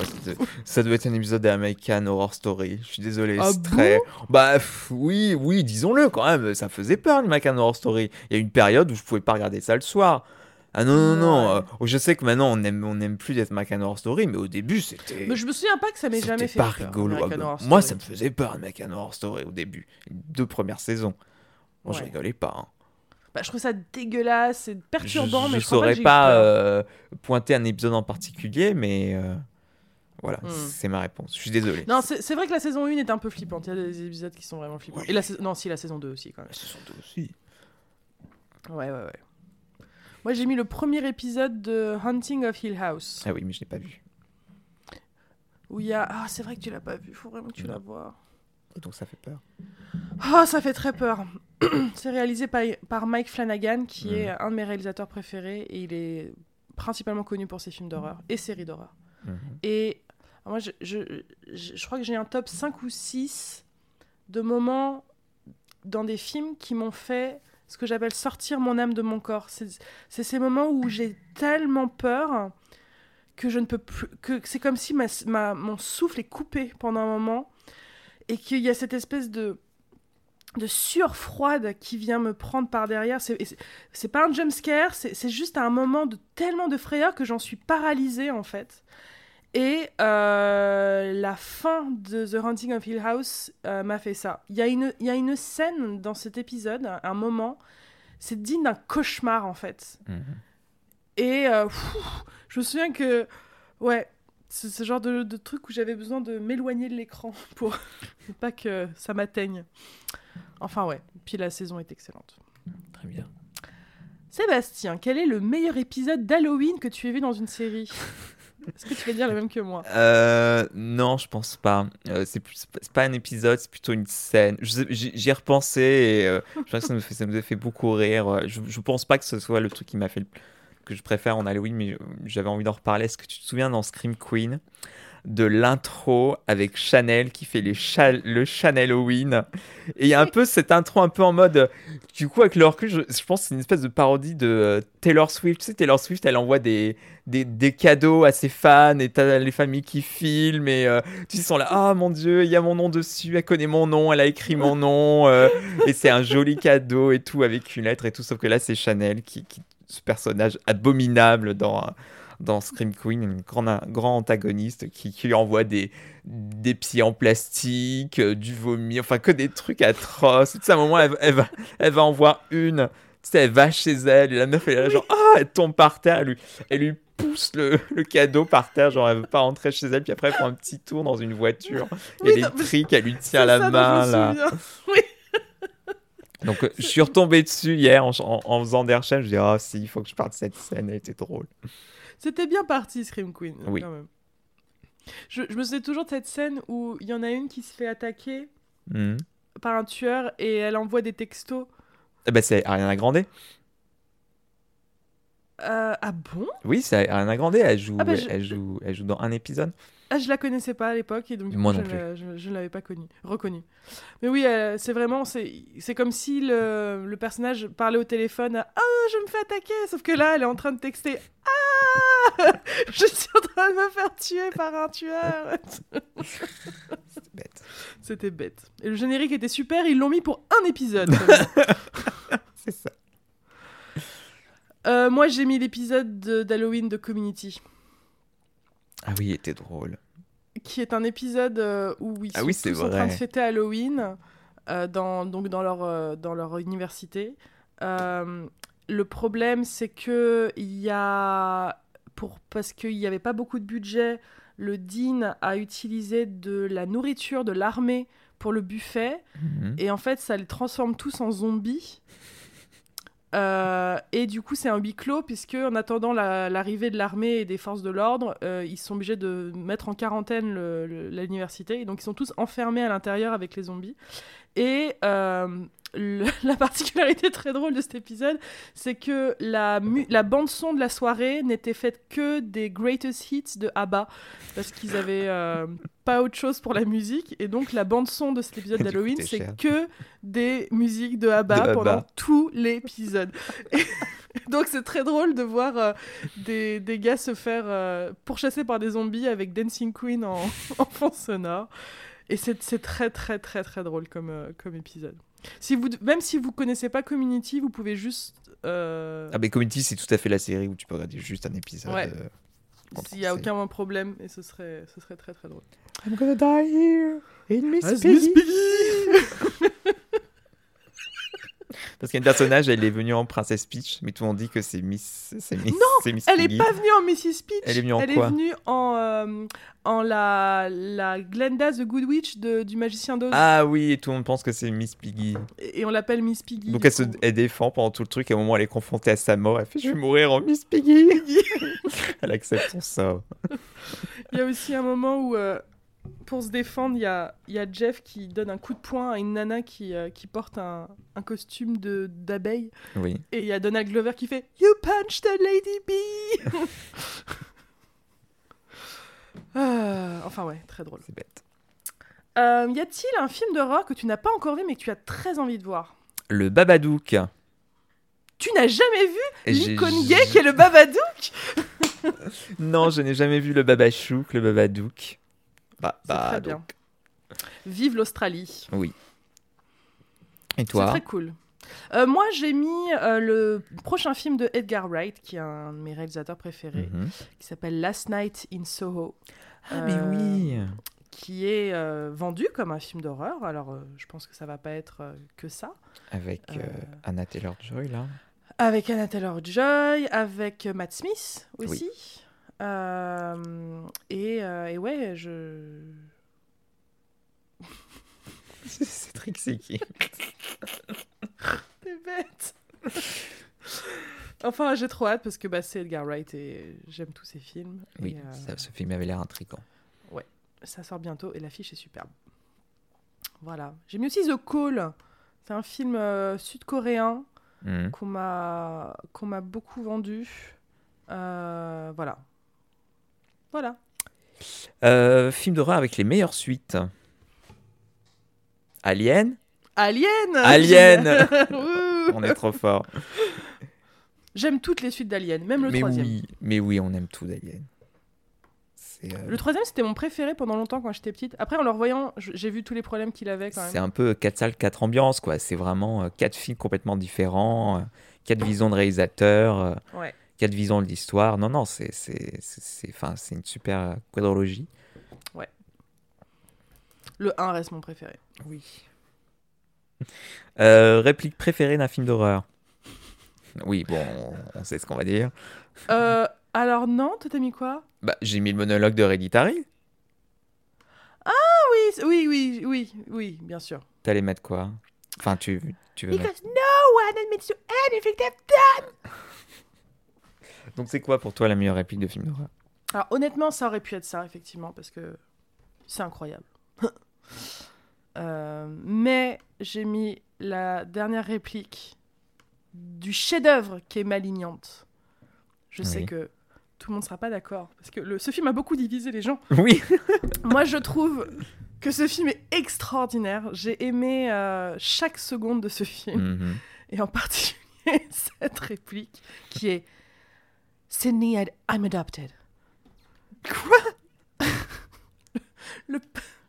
ça doit- être un épisode d'American Horror Story. Je suis désolé. Ah c'est très. Bah pff, oui, oui, disons-le quand même. Ça faisait peur l'American Horror Story. Il y a une période où je pouvais pas regarder ça le soir. Ah non, non, non. Euh, je sais que maintenant on aime, on aime plus d'être American Horror Story, mais au début c'était. Mais je me souviens pas que ça m'ait jamais fait pas peur, rigolo. American Ah Horror moi, ça me faisait peur, American Horror Story au début. Les deux premières saisons. Moi, je Ouais. rigolais pas. hein. Bah, je trouve ça dégueulasse, c'est perturbant, je, mais je je crois pas, saurais pas euh, pointer un épisode en particulier, mais euh, voilà, Hmm. c'est ma réponse. Je suis désolé. Non, c'est c'est vrai que la saison 1 est un peu flippante. Il y a des épisodes qui sont vraiment flippants. Oui. Et la saison... Non, si, la saison 2 aussi, quand même. Ce sont deux aussi. Ouais, ouais, ouais. Moi, j'ai mis le premier épisode de Hunting of Hill House. Ah oui, mais je l'ai pas vu. Où il y a. Ah, c'est vrai que tu l'as pas vu, faut vraiment que tu la vois. Et donc ça fait peur. Ah, ça fait très peur. c'est réalisé par, par Mike Flanagan, qui Mhm. est un de mes réalisateurs préférés, et il est principalement connu pour ses films d'horreur et séries d'horreur. Mhm. Et moi, je, crois que j'ai un top 5 ou 6 de moments dans des films qui m'ont fait ce que j'appelle sortir mon âme de mon corps. C'est ces moments où j'ai tellement peur que je ne peux plus. que c'est comme si ma, ma- mon souffle est coupé pendant un moment et qu'il y a cette espèce de de sueur froide qui vient me prendre par derrière. C'est- pas un jump scare, c'est juste un moment de tellement de frayeur que j'en suis paralysée en fait. Et euh, la fin de The Haunting of Hill House euh, m'a fait ça. Il y, a une- il y a une scène dans cet épisode, un, moment, c'est digne d'un cauchemar en fait. Mhm. Et euh, je me souviens que, ouais, c'est ce genre de, de truc où j'avais besoin de m'éloigner de l'écran pour pour pas que ça m'atteigne. Enfin, ouais. Puis la saison est excellente. Très bien. Sébastien, quel est le meilleur épisode d'Halloween que tu aies vu dans une série? Est-ce que tu vas dire le même que moi? Euh, non, je pense pas. Euh, c'est pas un épisode, c'est plutôt une scène. J'y ai repensé et euh, je crois que ça nous, fait, fait beaucoup rire. Euh, Je, je pense pas que ce soit le truc qui m'a fait le- que je préfère en Halloween, mais j'avais envie d'en reparler. Est-ce que tu te souviens dans Scream Queen? De l'intro avec Chanel qui fait le Chanel Halloween et il y a un peu cette intro un peu en mode du coup avec le recul je, je pense que c'est une espèce de parodie de euh, Taylor Swift. Tu sais Taylor Swift elle envoie des, des, des cadeaux à ses fans et t'as les familles qui filment et euh, tu sais, sont là ah mon dieu il y a mon nom dessus elle connaît mon nom elle a écrit mon nom euh, et c'est un joli cadeau et tout avec une lettre et tout. Sauf que là c'est Chanel qui, qui ce personnage abominable dans dans Scream Queen, une grande, un grand antagoniste qui, qui lui envoie des, des pieds en plastique, euh, du vomi, enfin que des trucs atroces. Tu sais, à un moment, elle, elle va, elle va en voir une, tu sais, elle va chez elle, et la meuf, elle est là, genre, ah, elle tombe par terre, elle lui, elle lui pousse le, le cadeau par terre, genre, elle veut pas rentrer chez elle, puis après, elle prend un petit tour dans une voiture, Oui, l'électrique, elle lui tient la main, me là. Oui. Donc, euh, je suis retombé dessus hier en, en, en faisant des recherches, je dis, ah, si, il faut que je parle de cette scène, elle était drôle. C'était bien parti, Scream Queen. Oui. Quand même. Je, je me souviens toujours de cette scène où il y en a une qui se fait attaquer Mhm. par un tueur et elle envoie des textos. Eh ben, c'est Ariana Grande. Euh, ah bon? Oui, c'est Ariana Grande. Elle joue, Ah bah, je- elle joue, elle joue dans un épisode. Ah, je la connaissais pas à l'époque et donc du Moi coup, non je, ne- l'avais pas connue, reconnue. Mais oui, euh, c'est vraiment, c'est comme si le, le personnage parlait au téléphone à, Ah, je me fais attaquer Sauf que là, elle est en train de texter Ah Je suis en train de me faire tuer par un tueur C'est bête. C'était bête. Et le générique était super, ils l'ont mis pour un épisode. C'est ça. Euh, moi, j'ai mis l'épisode de- d'Halloween de Community, Ah oui, il était drôle. Qui est un épisode euh, où ils Ah sont oui, c'est tous en train de fêter Halloween euh, dans, donc dans, leur, euh, dans leur université. Le problème, c'est que il y a, pour, parce qu'il n'y avait pas beaucoup de budget, le Dean a utilisé de la nourriture de l'armée pour le buffet. Mhm. Et en fait, ça les transforme tous en zombies. Euh, et du coup, c'est un huis clos, puisque en attendant la- l'arrivée de l'armée et des forces de l'ordre, euh, ils sont obligés de mettre en quarantaine l'université. Donc, ils sont tous enfermés à l'intérieur avec les zombies. Et euh, le- la particularité très drôle de cet épisode, c'est que la, bande-son de la soirée n'était faite que des greatest hits de ABBA, parce qu'ils avaient euh, pas autre chose pour la musique. Et donc, la bande-son de cet épisode d'Halloween, c'est que des musiques de ABBA, De ABBA. pendant tout l'épisode. Donc, c'est très drôle de voir euh, des, des gars se faire euh, pourchasser par des zombies avec Dancing Queen en, en fond sonore. Et c'est très, très, très, très drôle comme, comme épisode. Si vous, même si vous connaissez pas Community, vous pouvez juste. euh, Ah, mais Community, c'est tout à fait la série où tu peux regarder juste un épisode. Ouais. euh, S'il n'y a aucun problème, et ce serait, ce serait très très drôle. I'm gonna die here in. Miss Piggy Parce une personnage, elle est venue en Princesse Peach, mais tout le monde dit que c'est Miss. c'est Miss- Non, Miss Elle est Piggy. pas venue en Mrs. Peach. Elle est venue en Elle quoi est venue en, euh, en la, la Glenda the Good Witch de- du magicien d'Oz. Ah oui, et tout le monde pense que c'est Miss Piggy. Et et on l'appelle Miss Piggy. Donc elle, se, elle défend pendant tout le truc, et au moment où elle est confrontée à sa mort, elle fait Je vais mourir en Miss Piggy. elle accepte son sort. Il y a aussi un moment où, euh, pour se défendre, il y a, il y a Jeff qui donne un coup de poing à une nana qui, euh, qui porte un, un costume de- d'abeille. Oui. Et il y a Donald Glover qui fait You punched a lady bee Ah, Enfin, ouais, très drôle. C'est bête. Euh, y a-t-il un film d'horreur que tu n'as pas encore vu mais que tu as très envie de voir? Le Babadook. Tu n'as jamais vu l'icône gay qui est le Babadook? Non, je n'ai jamais vu le Babachouk, le Babadook. Bah, C'est très bah, bien. Vive l'Australie. Et C'est toi très cool. Euh, moi, j'ai mis euh, le prochain film de Edgar Wright, qui est un de mes réalisateurs préférés, Mhm. qui s'appelle Last Night in Soho. Ah, mais Euh, oui Qui est euh, vendu comme un film d'horreur. Alors, euh, je pense que ça va pas être euh, que ça. Avec euh, euh, Anna Taylor-Joy, là. Avec Anna Taylor-Joy, avec Matt Smith aussi. Euh, et, euh, et ouais, je. C'est Trixie qui... T'es bête Enfin, j'ai trop hâte parce que bah, c'est Edgar Wright et j'aime tous ses films. Oui, Et, euh, ça- ce film avait l'air intriguant. ça sort bientôt et l'affiche est superbe. Voilà. J'ai mis aussi The Call. C'est un film euh, sud-coréen Mhm. qu'on m'a qu'on m'a beaucoup vendu. Euh, voilà. Voilà. Euh, film d'horreur avec les meilleures suites. Alien Alien Alien. On est trop fort. J'aime toutes les suites d'Alien, même le mais troisième. oui, mais oui, on aime tout d'Alien. Euh, Le troisième, c'était mon préféré pendant longtemps quand j'étais petite. Après, en le revoyant, j'ai vu tous les problèmes qu'il avait quand c'est un peu quatre salles, quatre ambiances, quoi. C'est vraiment euh, quatre films complètement différents, euh, quatre visions de réalisateurs, euh, Ouais. Quatre visions de l'histoire. Non, non, c'est c'est c'est- c'est- enfin, c'est une super quadrologie. Le 1 reste mon préféré. Oui. Euh, réplique préférée d'un film d'horreur Oui, bon, on- sait ce qu'on va dire. Euh, alors non, toi t'as mis quoi? Bah, j'ai mis le monologue de Hereditary. oui, c- oui, oui, oui, oui, bien sûr. T'allais mettre quoi? Enfin, tu, tu veux mettre... no one admits to anything they've Donc, c'est quoi pour toi la meilleure réplique de film d'horreur? Alors honnêtement, ça aurait pu être ça, effectivement, parce que c'est incroyable. Euh, mais j'ai mis la dernière réplique du chef-d'œuvre qui est malignante. Je sais que tout le monde sera pas d'accord, parce que le- ce film a beaucoup divisé les gens. Oui Moi, je trouve que ce film est extraordinaire. J'ai aimé euh, chaque seconde de ce film, Mhm. et en particulier cette réplique qui est Sydney, I'm adopted. Quoi? Le,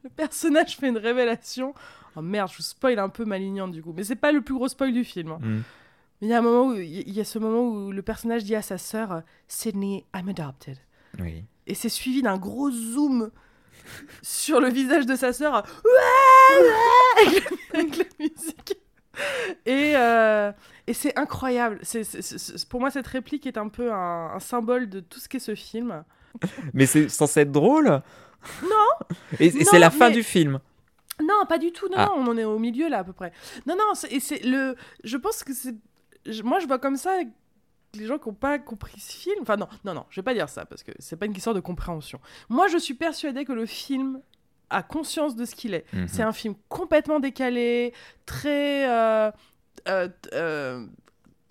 le personnage fait une révélation. Oh merde, je vous spoil un peu malignante du coup, mais c'est pas le plus gros spoil du film. hein. Mais il y a un moment où il y a ce moment où le personnage dit à sa sœur Sydney, I'm adopted Oui. et c'est suivi d'un gros zoom sur le visage de sa sœur avec, la- avec la musique et, euh, et c'est incroyable. C'est- pour moi cette réplique est un peu un, un symbole de tout ce qu'est ce film. Mais c'est censé être drôle? Non. Et, c'est la fin mais- du film? Non pas du tout. Non, Ah. non, on en est au milieu là à peu près. Non non c'est- et c'est le je pense que c'est moi je vois comme ça les gens qui n'ont pas compris ce film enfin non non non je vais pas dire ça parce que c'est pas une question de compréhension. Moi je suis persuadée que le film a conscience de ce qu'il est Mhm. C'est un film complètement décalé, très. euh, euh, euh,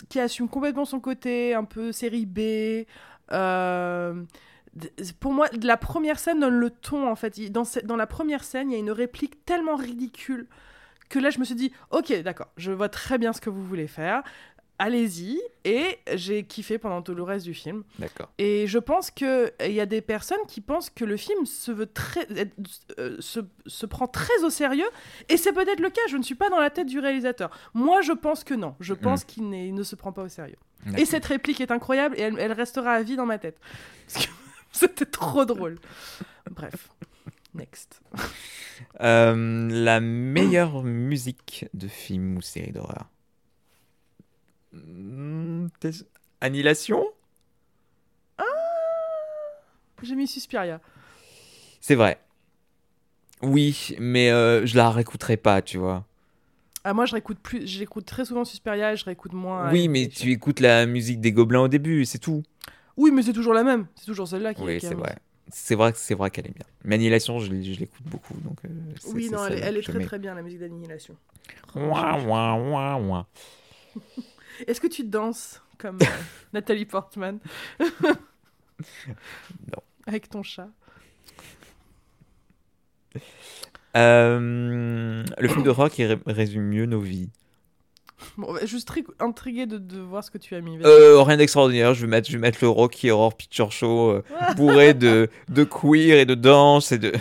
qui assume complètement son côté, un peu série B. pour moi, la première scène donne le ton, en fait. Dans, dans la première scène, il y a une réplique tellement ridicule que là, je me suis dit, ok, d'accord, je vois très bien ce que vous voulez faire. Allez-y. Et j'ai kiffé pendant tout le reste du film. D'accord. Et je pense qu'il y a des personnes qui pensent que le film se, veut très, euh, se, se prend très au sérieux. Et c'est peut-être le cas, je ne suis pas dans la tête du réalisateur. Moi, je pense que non. Je pense qu'il ne se prend pas au sérieux. Et cette réplique est incroyable et elle, elle restera à vie dans ma tête. Parce que c'était trop drôle. Bref. Next. Euh, la meilleure musique de film ou série d'horreur? Hmm, Annihilation? J'ai mis Suspiria. C'est vrai. Oui, mais euh, je la réécouterai pas, tu vois. Ah, moi, je réécoute plus. J'écoute très souvent Suspiria et je réécoute moins. oui, mais tu écoutes la musique des gobelins au début, c'est tout. Oui, mais c'est toujours la même. C'est toujours celle-là qui Oui, c'est vrai. C'est vrai, c'est vrai qu'elle est bien. Mais Annihilation, je, l'écoute beaucoup, donc. euh, Oui, non, elle, est- elle très très bien, la musique d'Annihilation. Ouah, ouah, ouah, ouah. Est-ce que tu danses comme euh, Nathalie Portman? Non. Avec ton chat. Euh, le film de rock, il ré- résume mieux nos vies. Bon, bah, très intriguée de, de voir ce que tu as mis. Euh, rien d'extraordinaire. Je vais mettre, je vais mettre le Rocky Horror Picture Show euh, bourré de, de queer et de danse et de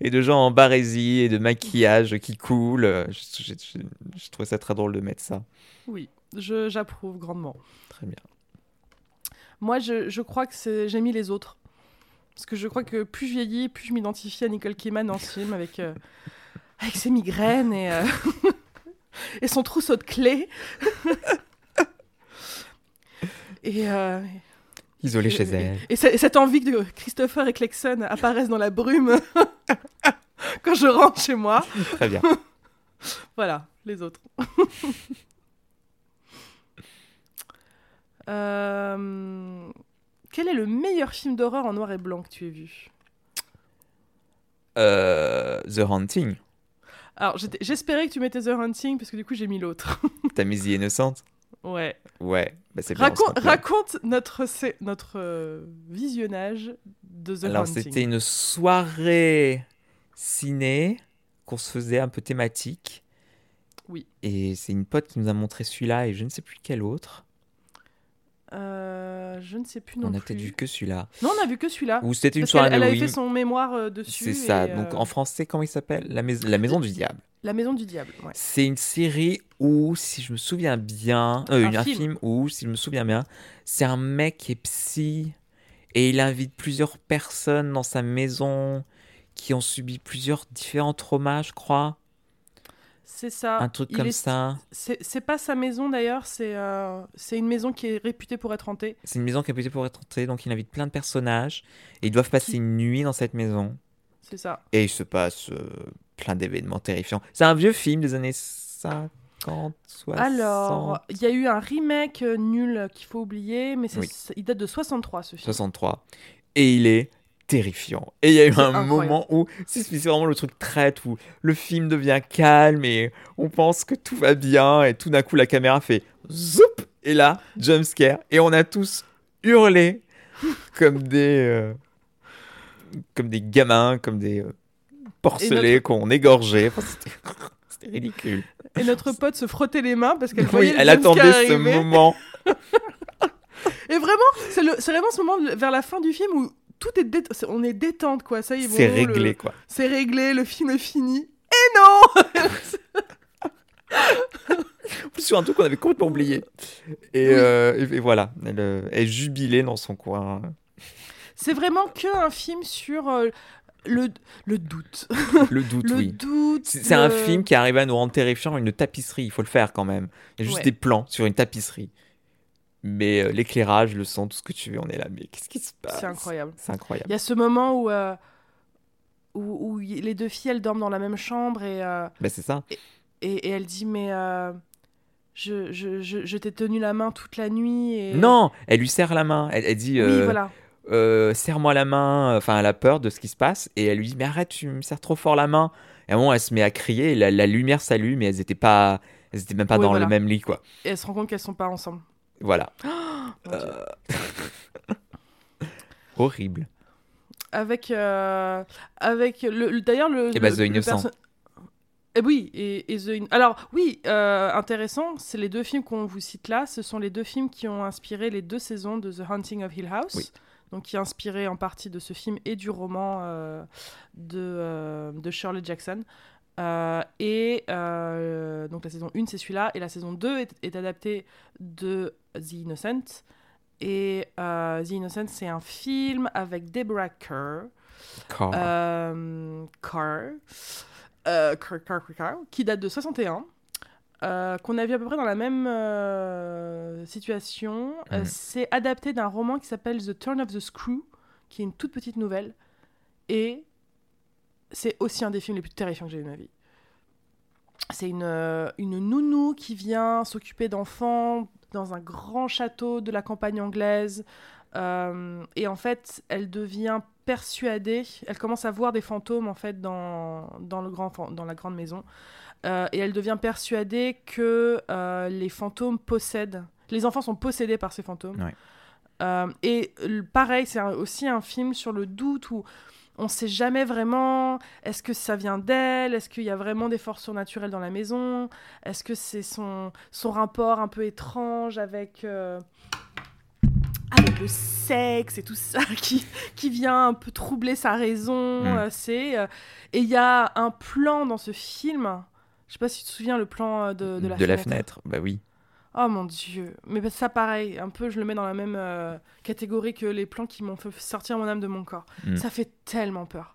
et de gens en barésie et de maquillage qui coule. Je, je, je- je trouvais ça très drôle de mettre ça. Oui, j'approuve grandement. Très bien. Moi, je, je crois que j'ai mis les autres. Parce que je crois que plus je vieillis, plus je m'identifie à Nicole Kidman dans ce film avec, euh, avec ses migraines et, euh, et son trousseau de clés. et, euh, Isolée chez elle. Et, ce- et cette envie que Christopher et Clarkson apparaissent dans la brume quand je rentre chez moi. Très bien. Voilà, les autres. Euh, Quel est le meilleur film d'horreur en noir et blanc que tu aies vu? Euh, The Haunting. Alors, j'espérais que tu mettais The Hunting parce que du coup, j'ai mis l'autre. T'as mis The Innocent? Ouais. Ouais. Bah, bien. on se Raconte, notre, notre euh, visionnage de The Alors, c'était une soirée ciné qu'on se faisait un peu thématique. Oui. Et c'est une pote qui nous a montré celui-là et je ne sais plus quel autre. Euh, je ne sais plus non on a plus. peut-être vu que celui-là. Non, on a vu que celui-là. Ou c'était une soirée qu'elle elle avait fait son mémoire euh, dessus. C'est ça. Donc en français, comment il s'appelle? La, mais- la Maison du Diable. La Maison du Diable. ouais. C'est une série où, si je me souviens bien, euh, Un un, film. film. où, si je me souviens bien, c'est un mec qui est psy et il invite plusieurs personnes dans sa maison qui ont subi plusieurs différents traumas, je crois. C'est ça. un truc Il comme est- ça. C'est pas sa maison d'ailleurs, c'est euh, une maison qui est réputée pour être hantée. C'est une maison qui est réputée pour être hantée, donc il invite plein de personnages et ils doivent passer Qui- une nuit dans cette maison. C'est ça. Et il se passe euh, plein d'événements terrifiants. C'est un vieux film des années 50, 60. Alors, il y a eu un remake euh, nul qu'il faut oublier, mais Oui. il date de 63 ce film. 63. Et il est terrifiant. Et il y a eu un incroyable. moment où c'est vraiment le truc traite où le film devient calme et on pense que tout va bien et tout d'un coup la caméra fait zoup et là jump scare et on a tous hurlé comme des euh, comme des gamins, comme des euh, porcelets qu'on égorgeait. Enfin, C'était ridicule. Et notre pote se frottait les mains parce qu'elle Oui, voyait le elle attendait ce arriver. moment. Et vraiment, c'est le- c'est vraiment ce moment vers la fin du film où tout est dé- on est détente quoi. Ça y est, C'est bon, le- réglé quoi. C'est réglé, le film est fini. Et non En plus, sur un truc qu'on avait complètement oublié. Et, Oui. euh, et- et voilà, elle euh, est jubilée dans son coin. C'est vraiment que un film sur euh, le, le doute. Le doute, le oui. doute. C'est un film qui arrive à nous rendre terrifiants. Une tapisserie, il faut le faire quand même. Il y a juste Ouais. des plans sur une tapisserie. Mais euh, l'éclairage, le son, tout ce que tu veux, on est là. Mais qu'est-ce qui se passe? C'est incroyable. C'est incroyable. Il y a ce moment où, euh, où, les deux filles, elles dorment dans la même chambre et, euh, Bah, c'est ça. et, et elle dit Mais euh, je, je, je, je t'ai tenu la main toute la nuit. Et... Non, elle lui serre la main. Elle, elle dit Oui, voilà. Euh, Serre-moi la main. Enfin, elle a peur de ce qui se passe. Et elle lui dit Mais arrête, tu me serres trop fort la main. Et à un moment, elle se met à crier. Et la, la lumière s'allume. Mais elles étaient pas. Elles étaient même pas Oui, dans voilà. le même lit, quoi. Et elle se rend compte qu'elles sont pas ensemble. Voilà. Euh, Horrible. Avec, euh, avec le, le- d'ailleurs le. Et bah, le- The Innocent. perso- Eh oui, et, et The Alors, oui, euh, intéressant, c'est les deux films qu'on vous cite là, ce sont les deux films qui ont inspiré les deux saisons de The Haunting of Hill House. Oui. Donc, qui est inspiré en partie de ce film et du roman euh, de, euh, de Shirley Jackson. Euh, et donc, la saison 1, c'est celui-là, et la saison 2 est, est adaptée de The Innocent. Et The Innocent, c'est un film avec Deborah Kerr. Carr, Carr, Carr, Carr, Carr, qui date de 61. Euh, qu'on a vu à peu près dans la même euh, situation. Euh, Mhm. c'est adapté d'un roman qui s'appelle The Turn of the Screw, qui est une toute petite nouvelle. Et c'est aussi un des films les plus terrifiants que j'ai vu de ma vie. C'est une, une nounou qui vient s'occuper d'enfants dans un grand château de la campagne anglaise. Et en fait, elle devient persuadée, elle commence à voir des fantômes en fait dans, dans, le grand, dans la grande maison. Euh, et elle devient persuadée que euh, les fantômes possèdent. Les enfants sont possédés par ces fantômes. Ouais. Euh, et pareil, c'est aussi un film sur le doute où on sait jamais vraiment est-ce que ça vient d'elle, est-ce qu'il y a vraiment des forces surnaturelles dans la maison, est-ce que c'est son, son rapport un peu étrange avec, euh, avec le sexe et tout ça qui, qui vient un peu troubler sa raison. Mm. euh, c'est, euh, et il y a un plan dans ce film, je sais pas si tu te souviens le plan euh, de, de la fenêtre. Bah oui. Oh mon dieu. Mais ça, pareil, un peu, je le mets dans la même euh, catégorie que les plans qui m'ont fait sortir mon âme de mon corps. Mm. Ça fait tellement peur.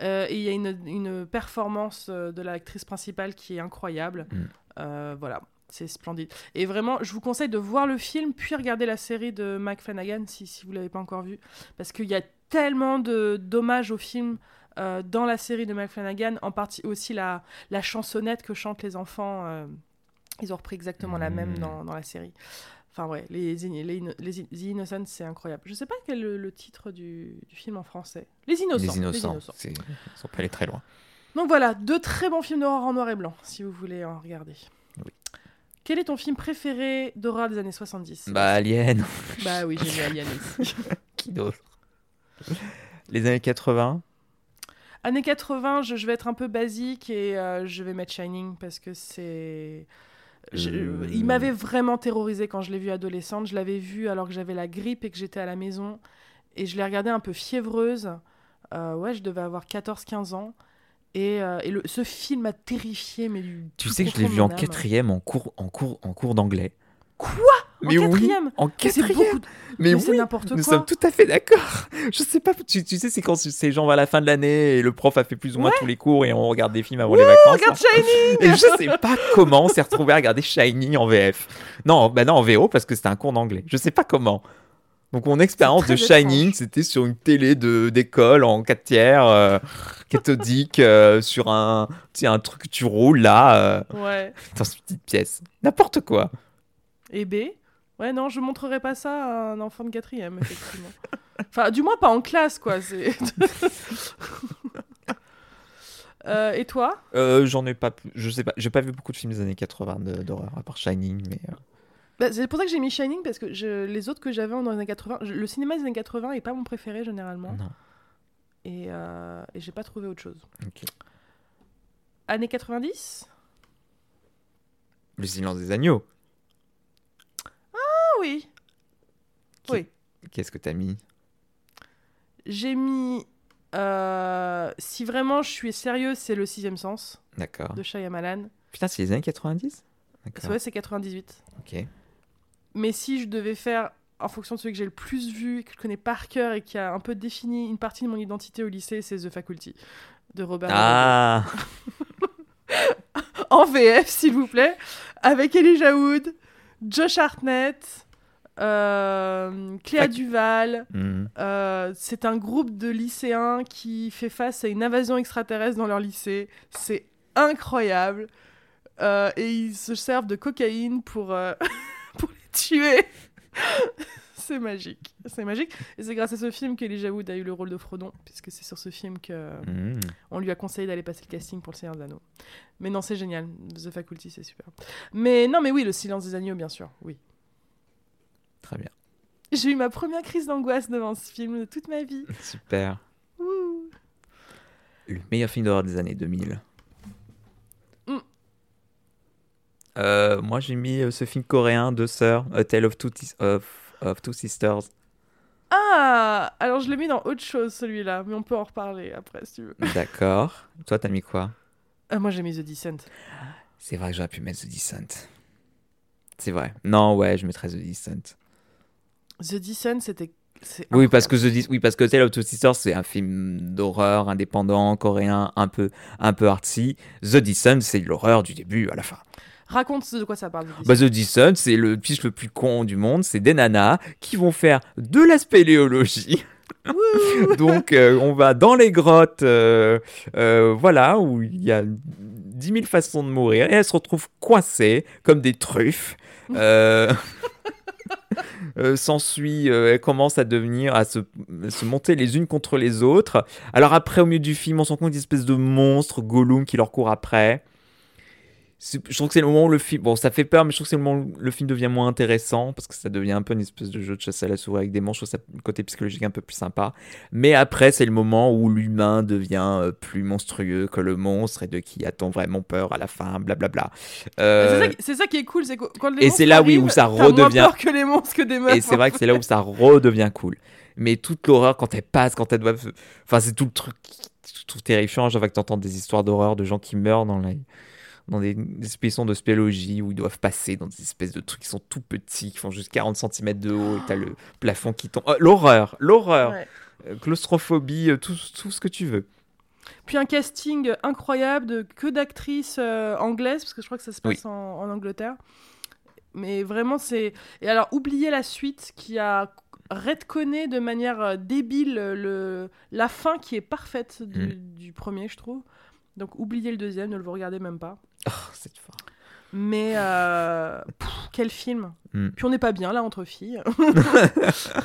Euh, et il y a une, une performance de l'actrice principale qui est incroyable. Mm. Euh, voilà, c'est splendide. Et vraiment, je vous conseille de voir le film, puis regarder la série de Mike Flanagan si, si vous l'avez pas encore vu. Parce qu'il y a tellement de d'hommages au film. Euh, dans la série de Mike Flanagan, en partie aussi la, la chansonnette que chantent les enfants, euh, ils ont repris exactement la même Mm. dans, dans la série. Enfin ouais, les, les, les, les- The Innocents, c'est incroyable. Je sais pas quel est le, le titre du, du film en français. Les Innocents. Les innocents. c'est- Ils sont pas allés très loin. Donc voilà, deux très bons films d'horreur en noir et blanc, si vous voulez en regarder. Oui. Quel est ton film préféré d'horreur des années 70 Bah Alien. Bah oui, j'ai mis Alien aussi. Qui d'autre? Les années 80. Années 80, je, je vais être un peu basique et euh, je vais mettre Shining parce que c'est. Euh. Il m'avait vraiment terrorisé quand je l'ai vu adolescente. Je l'avais vu alors que j'avais la grippe et que j'étais à la maison. Et je l'ai regardé un peu fiévreuse. Euh, ouais, je devais avoir 14-15 ans. Et, euh, et le, ce film m'a terrifié, mais. Tu sais que je l'ai vu en quatrième en cours, en cours, en cours d'anglais. Quoi? Mais oui, quatrième en Mais c'est quatrième. de- Mais oui, n'importe nous sommes tout à fait d'accord. Je sais pas, tu, tu sais, c'est quand c'est genre à la fin de l'année et le prof a fait plus ou moins tous les cours et on regarde des films avant les vacances. Regarde Shining Et je sais pas comment on s'est retrouvé à regarder Shining en VF. Non, bah non, en VO parce que c'était un cours d'anglais. Je sais pas comment. Donc mon expérience de Shining, c'était sur une télé de d'école en 4 tiers, euh, cathodique, euh, sur un, un truc que tu roules là, euh, Ouais. dans cette petite pièce. N'importe quoi. Et B? Ouais, non, je montrerai pas ça à un enfant de quatrième, effectivement. enfin, du moins pas en classe, quoi. Euh, et toi? Euh, J'en ai pas, je sais pas, j'ai pas vu beaucoup de films des années 80 de- d'horreur à part Shining, mais euh, Bah, C'est pour ça que j'ai mis Shining, parce que je... les autres que j'avais dans les années 80, je- le cinéma des années 80 est pas mon préféré généralement. non. Et, et j'ai pas trouvé autre chose. Ok. Années 90 Le silence des agneaux. Oui Oui. Qu'est-ce que t'as mis? J'ai mis. euh, si vraiment je suis sérieuse, c'est le sixième sens D'accord. de Shyamalan. Putain, c'est les années 90 C'est D'accord. vrai, c'est 98. Ok. Mais si je devais faire en fonction de celui que j'ai le plus vu, que je connais par cœur et qui a un peu défini une partie de mon identité au lycée, c'est The Faculty de Robert. Ah. En VF, s'il vous plaît, avec Elijah Wood, Josh Hartnett, euh, Cléa Duval. Hmm. Euh, c'est un groupe de lycéens qui fait face à une invasion extraterrestre dans leur lycée. C'est incroyable. Euh, et ils se servent de cocaïne pour, euh, pour les tuer. c'est magique. C'est magique. Et c'est grâce à ce film qu'Elijah Wood a eu le rôle de Frodon, puisque c'est sur ce film que Hmm. on lui a conseillé d'aller passer le casting pour le Seigneur des Anneaux. Mais non, c'est génial. The Faculty, c'est super. Mais non, mais oui, le silence des agneaux, bien sûr. Oui. Très bien. J'ai eu ma première crise d'angoisse devant ce film de toute ma vie. Super. Ouh. Le meilleur film d'horreur des années 2000. Hmm. Euh, moi, j'ai mis euh, ce film coréen, Deux sœurs, A Tale of Two, Tis- of, of Two Sisters. Ah Alors je l'ai mis dans autre chose celui-là, mais on peut en reparler après si tu veux. D'accord. Toi, t'as mis quoi? Euh, moi j'ai mis The Descent. C'est vrai que j'aurais pu mettre The Descent. C'est vrai. Non, ouais, je mettrais The Descent. The Descent c'était. Oui, parce que. The Dis- oui, parce que Tale of Two Sisters, c'est un film d'horreur indépendant, coréen, un peu, un peu artsy. The Descent, c'est l'horreur du début à la fin. Raconte de quoi ça parle. Bah, The Descent, c'est le pitch le plus con du monde. C'est des nanas qui vont faire de la spéléologie. Donc, euh, on va dans les grottes, euh, euh, voilà, où il y a 10 000 façons de mourir, et elles se retrouvent coincées comme des truffes. S'ensuit, elles commencent à devenir, à se, se, monter les unes contre les autres. Alors après, au milieu du film, on se rend compte d'une espèce de monstre, Gollum, qui leur court après je trouve que c'est le moment où le film. Bon, ça fait peur, mais je trouve que c'est le moment où le film devient moins intéressant parce que ça devient un peu une espèce de jeu de chasse à la souris avec des trouve ça le côté psychologique un peu plus sympa. Mais après, c'est le moment où l'humain devient euh, plus monstrueux que le monstre et de qui a-t-on vraiment peur à la fin, blablabla. Euh... C'est ça, qui est cool, c'est quand les Et c'est là, oui, où ça redevient. Moins peur que les monstres que des meufs. Et c'est vrai que c'est là où ça redevient cool. Mais toute l'horreur quand elle passe, quand elle doit. Enfin, c'est tout le truc. Je trouve terrifiant. Je vois que tu entends des histoires d'horreur de gens qui meurent dans la dans des, expéditions de spéologie où ils doivent passer dans des espèces de trucs qui sont tout petits, qui font juste 40 cm de haut, et t'as le plafond qui tombe. Oh, l'horreur, l'horreur, euh, claustrophobie, euh, tout, tout, ce que tu veux. Puis un casting incroyable de que d'actrices euh, anglaises, parce que je crois que ça se passe en, en, Angleterre. Mais vraiment, c'est. Et alors, oubliez la suite qui a redconné de manière débile le... la fin qui est parfaite du, mm. du premier, je trouve. Donc oubliez le deuxième, ne le regardez même pas. Oh, c'est fort. Mais euh, quel film. Hmm. Puis on n'est pas bien là entre filles.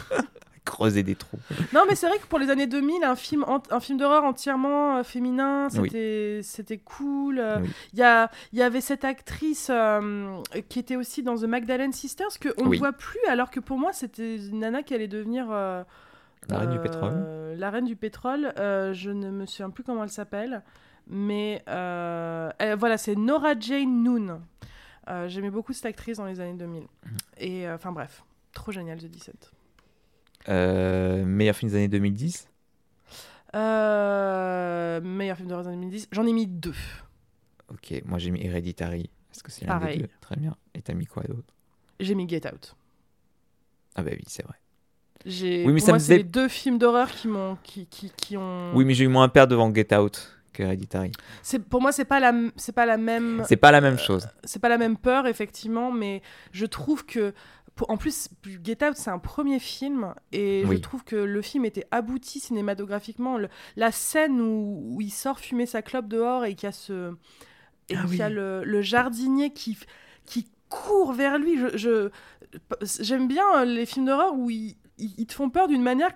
Creuser des trous. Non, mais c'est vrai que pour les années 2000, un film, un film d'horreur entièrement euh, féminin, c'était cool. Il y, y avait cette actrice euh, qui était aussi dans The Magdalene Sisters, qu'on ne voit plus, alors que pour moi, c'était une nana qui allait devenir. la reine du pétrole. La reine du pétrole. je ne me souviens plus comment elle s'appelle. Mais euh, voilà, c'est Nora Jane Noon. Euh, j'aimais beaucoup cette actrice dans les années 2000. Mhm. Et euh, enfin bref, trop génial The 17. meilleur film des années 2010 Meilleur film des années 2010 J'en ai mis deux. Ok, moi j'ai mis Hereditary. Est-ce que c'est l'un des deux Très bien. Et t'as mis quoi d'autre? J'ai mis Get Out. Ah bah oui, c'est vrai. Oui, mais ça moi, c'est les deux films d'horreur qui m'ont qui, qui, qui, ont. Oui, mais j'ai eu moins peur devant Get Out. Hereditary. C'est pour moi c'est pas la c'est pas la même C'est pas la même chose. Euh, c'est pas la même peur effectivement, mais je trouve que pour, en plus Get Out c'est un premier film et je trouve que le film était abouti cinématographiquement. la scène où, il sort fumer sa clope dehors et qu'il y a ce et ah y a le, jardinier qui qui court vers lui. Je j'aime bien les films d'horreur où ils, ils te font peur d'une manière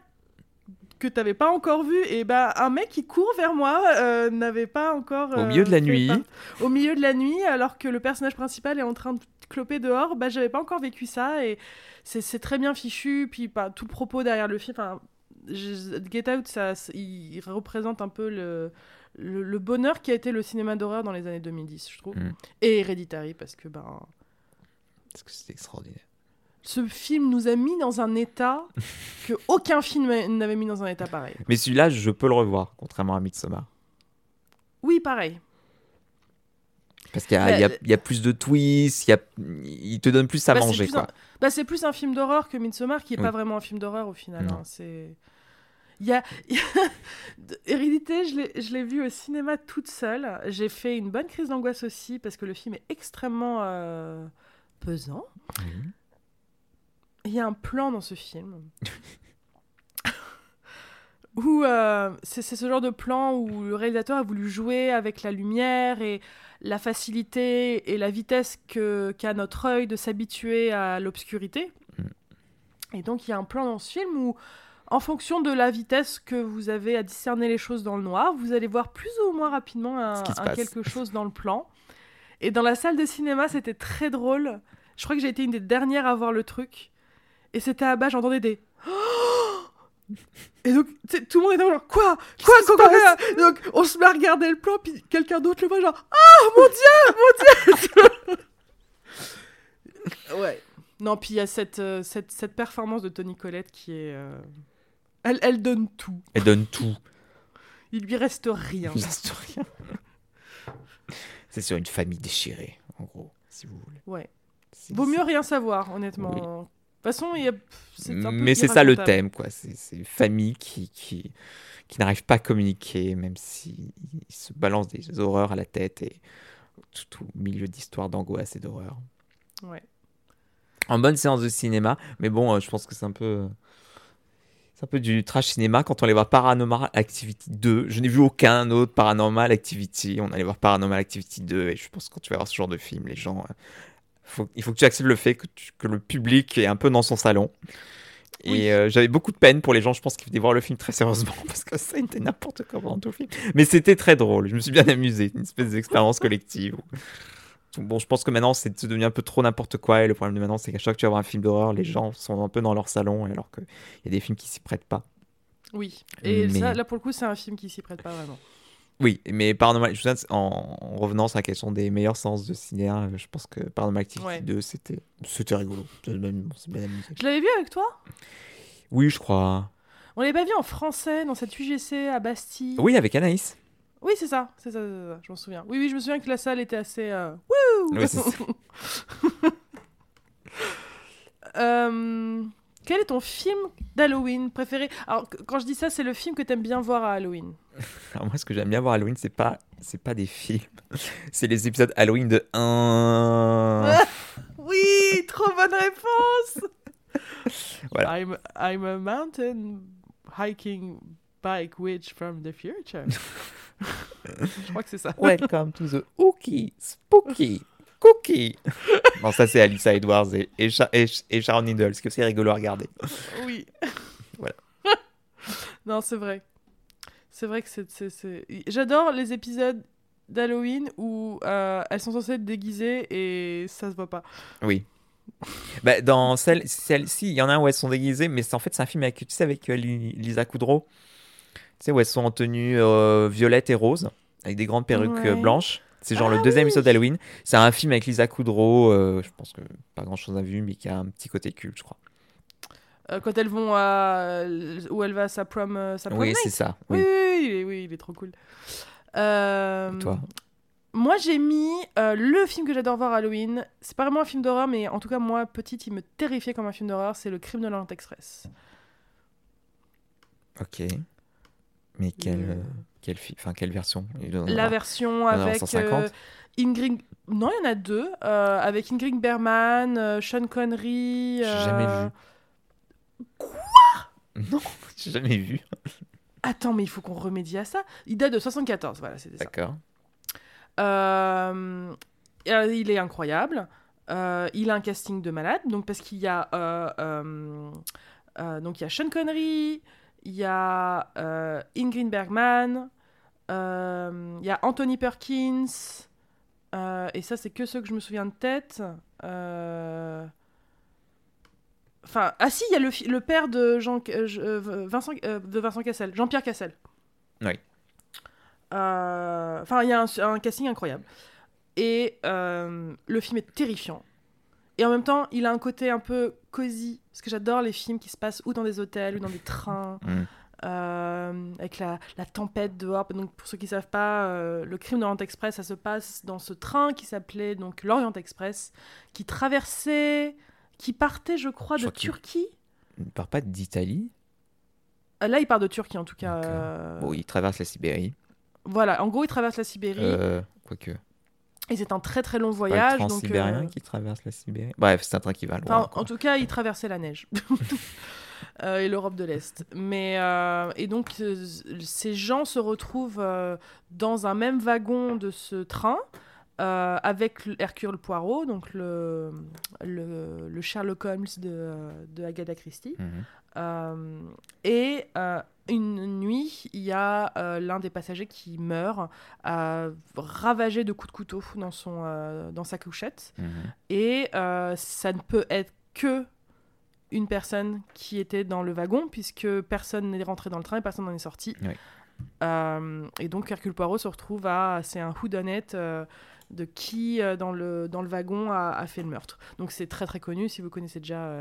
que tu n'avais pas encore vu, et ben un mec qui court vers moi euh, n'avait pas encore. au milieu de la euh, nuit. Au milieu de la nuit, alors que le personnage principal est en train de cloper dehors, bah j'avais pas encore vécu ça et c'est très bien fichu. Puis pas tout le propos derrière le film. Get Out, ça, il représente un peu le, le, bonheur qui a été le cinéma d'horreur dans les années 2010, je trouve. Mm. Et Hereditary, parce que ben. Parce que c'est extraordinaire ce film nous a mis dans un état que aucun film n'avait mis dans un état pareil. Mais celui-là, je peux le revoir, contrairement à Midsommar. Oui, pareil. Parce qu'il y, y, a plus de twists, y a... il te donne plus à bah, manger. Quoi. Bah, c'est plus un film d'horreur que Midsommar, qui n'est pas vraiment un film d'horreur au final. Hein. C'est... Il y a... Hérédité, je l'ai vu au cinéma toute seule. J'ai fait une bonne crise d'angoisse aussi, parce que le film est extrêmement euh, pesant. Il y a un plan dans ce film où euh, c'est ce genre de plan où le réalisateur a voulu jouer avec la lumière et la facilité et la vitesse qu'a notre œil de s'habituer à l'obscurité. Mm. Et donc il y a un plan dans ce film où, en fonction de la vitesse que vous avez à discerner les choses dans le noir, vous allez voir plus ou moins rapidement un quelque chose dans le plan. Et dans la salle de cinéma, c'était très drôle. Je crois que j'ai été une des dernières à voir le truc. Et c'était à bas, j'entendais des. Et donc, tout le monde était genre, quoi? Quoi, quoi, quoi, Donc, on se met à regarder le plan, puis quelqu'un d'autre le voit, genre, ah, mon dieu, mon dieu Ouais. Non, puis il y a cette, euh, cette, cette, performance de Tony Collette qui est. Euh, elle, elle donne tout. Elle donne tout. Il lui reste rien. Il reste rien. C'est sur une famille déchirée, en gros, si vous voulez. Ouais. Vaut mieux rien savoir, honnêtement toute façon, il y a... Mais c'est ça le thème, quoi. C'est une famille qui, qui, qui n'arrive pas à communiquer, même s'ils se balancent des horreurs à la tête. Et tout, tout milieu d'histoire d'angoisse et d'horreur. Ouais. En bonne séance de cinéma, mais bon, euh, je pense que c'est un peu. C'est un peu du trash cinéma quand on allait voir Paranormal Activity 2. Je n'ai vu aucun autre Paranormal Activity. On allait voir Paranormal Activity 2 et je pense que quand tu vas voir ce genre de film, les gens. Faut- il faut que tu acceptes le fait que, tu- que le public est un peu dans son salon. Et Oui. euh, j'avais beaucoup de peine pour les gens, je pense, qui venaient voir le film très sérieusement parce que ça était n'importe quoi pendant tout le film. Mais c'était très drôle, je me suis bien amusé, une espèce d'expérience collective. Bon, je pense que maintenant c'est devenu un peu trop n'importe quoi et le problème de maintenant c'est qu'à chaque fois que tu vas voir un film d'horreur, les gens sont un peu dans leur salon alors qu'il y a des films qui s'y prêtent pas. Oui. Et Mais- ça, là, pour le coup, c'est un film qui s'y prête pas vraiment. Oui, mais Paranormal, souviens, en, en revenant sur la question des meilleures séances de cinéma, je pense que Paranormal Activity Ouais. 2 c'était c'était rigolo. C'est bien. Je l'avais vu avec toi? Oui, je crois. On l'avait pas vu en français dans cette UGC à Bastille. Oui, avec Anaïs. Oui, c'est ça, c'est ça, c'est ça, je m'en souviens. Oui, oui, je me souviens que la salle était assez. euh, Wouh Oui. Euh, Quel est ton film d'Halloween préféré? Alors, qu- quand je dis ça, c'est le film que t'aimes bien voir à Halloween. Alors moi, ce que j'aime bien voir Halloween, c'est pas, c'est pas des films, c'est les épisodes Halloween de 1. Oui, trop bonne réponse Voilà. I'm, I'm a mountain hiking bike witch from the future. je crois que c'est ça. Welcome to the Ookie Spooky Cookie. Non, ça c'est Alissa Edwards et, et, Sha- et, et Sharon Needles, que c'est rigolo à regarder. Oui. Voilà. non, c'est vrai. C'est vrai que c'est. J'adore les épisodes d'Halloween où euh, elles sont censées être déguisées et ça se voit pas. Oui. Bah, dans celle, celle-ci, il y en a un où elles sont déguisées, mais en fait c'est un film avec, tu sais, avec euh, Li- Lisa Kudrow. Tu sais, où elles sont en tenue euh, violette et rose, avec des grandes perruques Ouais. blanches. C'est genre Ah le deuxième oui. épisode d'Halloween. C'est un film avec Lisa Kudrow, euh, je pense que pas grand chose à vu, mais qui a un petit côté culte, je crois. Euh, quand elles vont à. où elle va à sa prom, euh, sa prom Oui, c'est ça. Oui, Oui. oui, oui, il est, trop cool. Euh, Toi Moi, j'ai mis euh, le film que j'adore voir à Halloween. C'est pas vraiment un film d'horreur, mais en tout cas, moi, petite, il me terrifiait comme un film d'horreur. C'est Le Crime de l'Orient Express. Ok. Mais euh, quelle, fi- enfin, quelle version? La version avec 150. euh, Ingrid. Non, il y en a deux. euh, avec Ingrid Bergman, euh, Sean Connery. J'ai jamais vu. Non, j'ai jamais vu. Attends, mais il faut qu'on remédie à ça. Il date de 74, voilà, c'était ça. D'accord. Euh, il est incroyable. Euh, il a un casting de malade, donc parce qu'il y a euh, donc il y a Sean Connery, il y a euh, Ingrid Bergman, euh, il y a Anthony Perkins, euh, et ça c'est que ceux que je me souviens de tête. Enfin, ah si, il y a le, père de Jean, Vincent, de Vincent Cassel, Jean-Pierre Cassel. Oui. Enfin, il y a un, un casting incroyable. Et le film est terrifiant. Et en même temps, il a un côté un peu cosy. Parce que j'adore les films qui se passent ou dans des hôtels ou dans des trains. Mm. euh, avec la, la tempête dehors. Donc, pour ceux qui ne savent pas, euh, le crime d'Orient Express, ça se passe dans ce train qui s'appelait donc l'Orient Express, qui traversait, qui partait, je crois, Je de crois Turquie. Il ne part pas d'Italie. Euh, Là, il part de Turquie, en tout cas. Bon, il traverse la Sibérie. Voilà, en gros, il traverse la Sibérie. Quoique. Et c'est un très très long Pas le voyage. transsibérien euh, qui traverse la Sibérie. Bref, c'est un train qui va loin. Enfin, en tout cas, il traversait la neige. Euh, et l'Europe de l'Est. Mais euh, et donc euh, ces gens se retrouvent dans un même wagon de ce train avec Hercule Poirot, donc le, le, le Sherlock Holmes de, de Agatha Christie. Mhm. Et euh, une nuit, il y a euh, l'un des passagers qui meurt, euh, ravagé de coups de couteau dans, son, euh, dans sa couchette. Mhm. Et euh, ça ne peut être que une personne qui était dans le wagon, puisque personne n'est rentré dans le train et personne n'en est sorti. Oui. Euh, et donc Hercule Poirot se retrouve à... C'est un whodunit euh, de qui euh, dans, le, dans le wagon a, a fait le meurtre. Donc c'est très très connu, si vous connaissez déjà...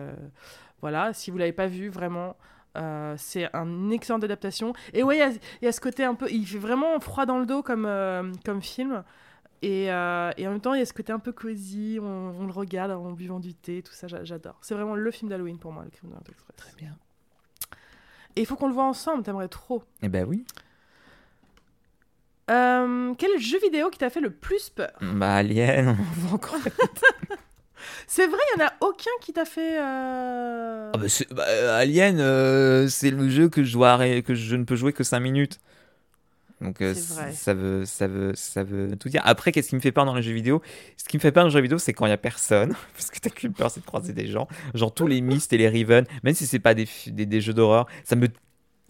voilà, si vous l'avez pas vu, vraiment... euh, c'est une excellente adaptation. Et ouais, il y a- il y, a ce côté un peu... Il fait vraiment froid dans le dos comme, euh, comme film. Et, euh, et en même temps, il y a ce côté un peu cosy, on, on le regarde en buvant du thé, tout ça, j'a- j'adore. C'est vraiment le film d'Halloween pour moi, le crime de Express. Très bien. Et il faut qu'on le voit ensemble, t'aimerais trop. Eh ben oui. Quel jeu vidéo qui t'a fait le plus peur? Bah, Alien, on va encore. C'est vrai, il n'y en a aucun qui t'a fait. euh, Ah bah, bah, euh, Alien, euh, c'est le jeu que je, dois que je ne peux jouer que 5 minutes. Donc euh, ça veut, ça, veut, ça veut tout dire. Après, qu'est-ce qui me fait peur dans les jeux vidéo? Ce qui me fait peur dans les jeux vidéo, c'est quand il n'y a personne. Parce que t'as qu'une peur, c'est de croiser des gens. Genre tous les Myst et les Riven, même si c'est pas des, fi- des, des jeux d'horreur, ça me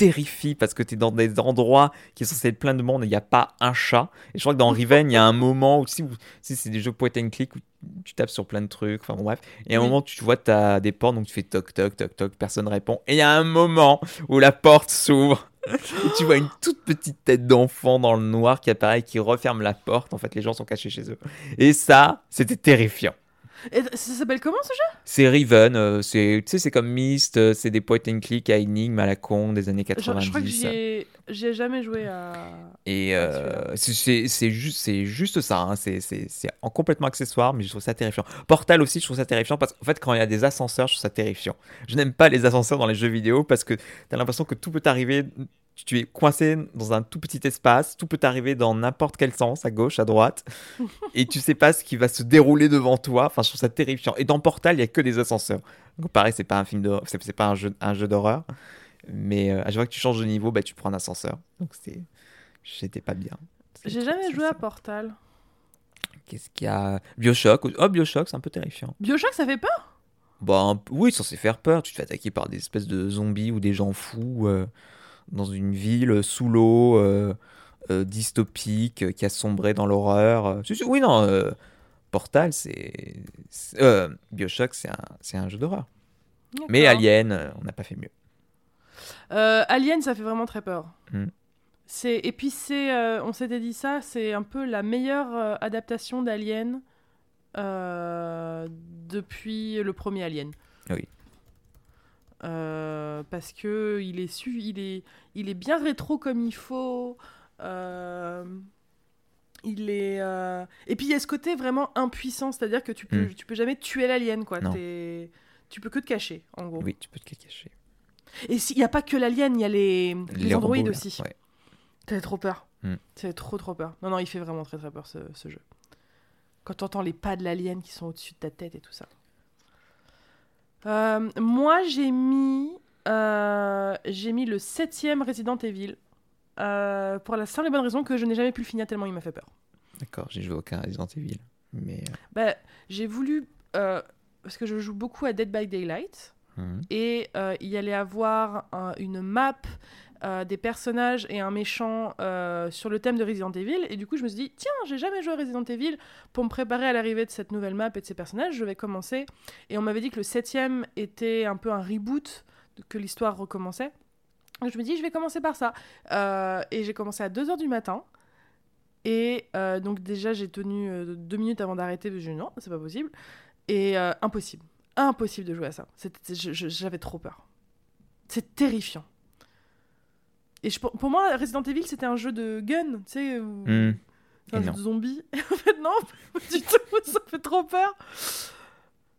terrifie parce que tu es dans des endroits qui sont censés être plein de monde et il n'y a pas un chat. Et je crois que dans Riven, il y a un moment où, si, c'est des jeux point and click où tu tapes sur plein de trucs, enfin bon, bref. Et à un Oui. moment, tu vois, tu as des portes, donc tu fais toc toc toc toc, personne répond. Et il y a un moment où la porte s'ouvre. Et tu vois une toute petite tête d'enfant dans le noir qui apparaît, qui referme la porte. En fait, les gens sont cachés chez eux. Et ça, c'était terrifiant. Et ça s'appelle comment ce jeu? C'est Riven, euh, c'est tu sais, c'est comme Myst, euh, c'est des point and click à énigmes à la con des années je, 90. je crois que j'y ai, jamais joué à. Et euh, c'est- juste, c'est juste ça, hein. c'est c'est- c'est en complètement accessoire, mais je trouve ça terrifiant. Portal aussi, je trouve ça terrifiant parce qu'en fait, quand il y a des ascenseurs, je trouve ça terrifiant. Je n'aime pas les ascenseurs dans les jeux vidéo parce que tu as l'impression que tout peut t'arriver. Tu es coincé dans un tout petit espace, tout peut t'arriver dans n'importe quel sens, à gauche, à droite, et tu sais pas ce qui va se dérouler devant toi. Enfin, je trouve ça terrifiant. Et dans Portal, il y a que des ascenseurs. Donc, pareil, c'est pas un film d'horreur, c'est pas un jeu, un jeu d'horreur, mais euh, à chaque fois que tu changes de niveau, bah, tu prends un ascenseur. Donc, c'est, j'étais pas bien. J'ai jamais joué à Portal. Qu'est-ce qu'il y a? Bioshock. Oh, Bioshock, c'est un peu terrifiant. Bioshock, ça fait peur? Bah, oui, c'est censé faire peur. Tu te fais attaquer par des espèces de zombies ou des gens fous euh, dans une ville euh, sous l'eau, euh, euh, dystopique, qui a sombré dans l'horreur. Oui, non. euh, Portal, c'est. Bioshock, c'est un, jeu d'horreur. Mais. Alien, on n'a pas fait mieux. Alien, ça fait vraiment très peur. Mm. C'est et puis c'est, on s'était dit ça, c'est un peu la meilleure adaptation d'Alien depuis le premier Alien. Oui. Euh, parce que il est su, il est, il est bien rétro comme il faut. euh, il est euh, et puis il y a ce côté vraiment impuissant, c'est-à-dire que tu peux, Mm. tu peux jamais tuer l'alien quoi. T'es- tu peux que te cacher en gros. Oui, tu peux te cacher. Et il n'y a pas que l'alien, il y a les, les, androïdes robots, là, aussi. ouais. T'avais trop peur. Mm. T'avais trop trop peur. Non, non, il fait vraiment très très peur ce, ce jeu. Quand t'entends les pas de l'alien qui sont au-dessus de ta tête et tout ça. Euh, moi, j'ai mis, euh, j'ai mis le septième Resident Evil. euh, pour la simple et bonne raison que je n'ai jamais pu le finir tellement il m'a fait peur. D'accord, j'ai joué aucun Resident Evil. Mais. Bah, j'ai voulu. euh, parce que je joue beaucoup à Dead by Daylight. euh, mhm. et euh, il y allait avoir un- une map euh, des personnages et un méchant euh, sur le thème de Resident Evil. Et du coup je me suis dit tiens j'ai jamais joué à Resident Evil. Pour me préparer à l'arrivée de cette nouvelle map et de ces personnages je vais commencer. Et on m'avait dit que le septième était un peu un reboot que l'histoire recommençait. Je me dis je vais commencer par ça. Euh, et j'ai commencé à 2h du matin. Et donc déjà j'ai tenu deux minutes avant d'arrêter parce que dit non c'est pas possible. Et impossible. Impossible de jouer à ça. Je- je- J'avais trop peur. C'est terrifiant. Et je- pour, moi, Resident Evil, c'était un jeu de gun, tu sais, où- Hmm. un Et jeu non. de zombies. en fait, non, du tout, ça fait trop peur.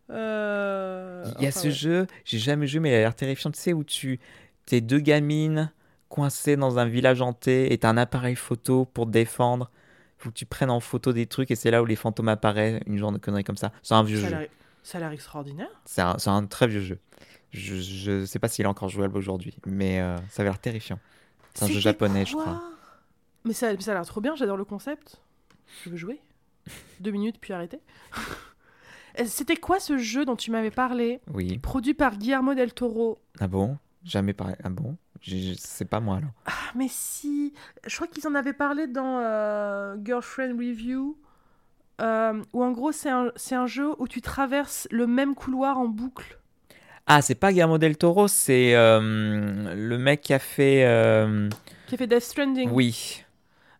Euh, Il y a enfin, ce ouais. jeu, j'ai jamais joué, mais il a l'air terrifiant. Tu sais, où tu t'es deux gamines coincées dans un village hanté et t'as un appareil photo pour te défendre. Faut que tu prennes en photo des trucs et c'est là où les fantômes apparaissent, une genre de connerie comme ça. C'est un vieux Ça a jeu. Ça a l'air extraordinaire. C'est un, un très vieux jeu. Je, je sais pas s'il est encore jouable aujourd'hui, mais euh, ça avait l'air terrifiant. C'est un jeu japonais, je crois. Mais ça, ça a l'air trop bien, j'adore le concept. Je veux jouer. Deux minutes, puis arrêter. Euh, C'était quoi ce jeu dont tu m'avais parlé? Oui. Produit par Guillermo del Toro. Ah bon? Jamais parlé. Ah bon? C'est pas moi alors. Ah, mais si Je crois qu'ils en avaient parlé dans euh, Girlfriend Review. euh, où en gros, c'est un, c'est un jeu où tu traverses le même couloir en boucle. Ah, c'est pas Guillermo del Toro, c'est euh, le mec qui a fait. euh, Qui a fait Death Stranding. Oui,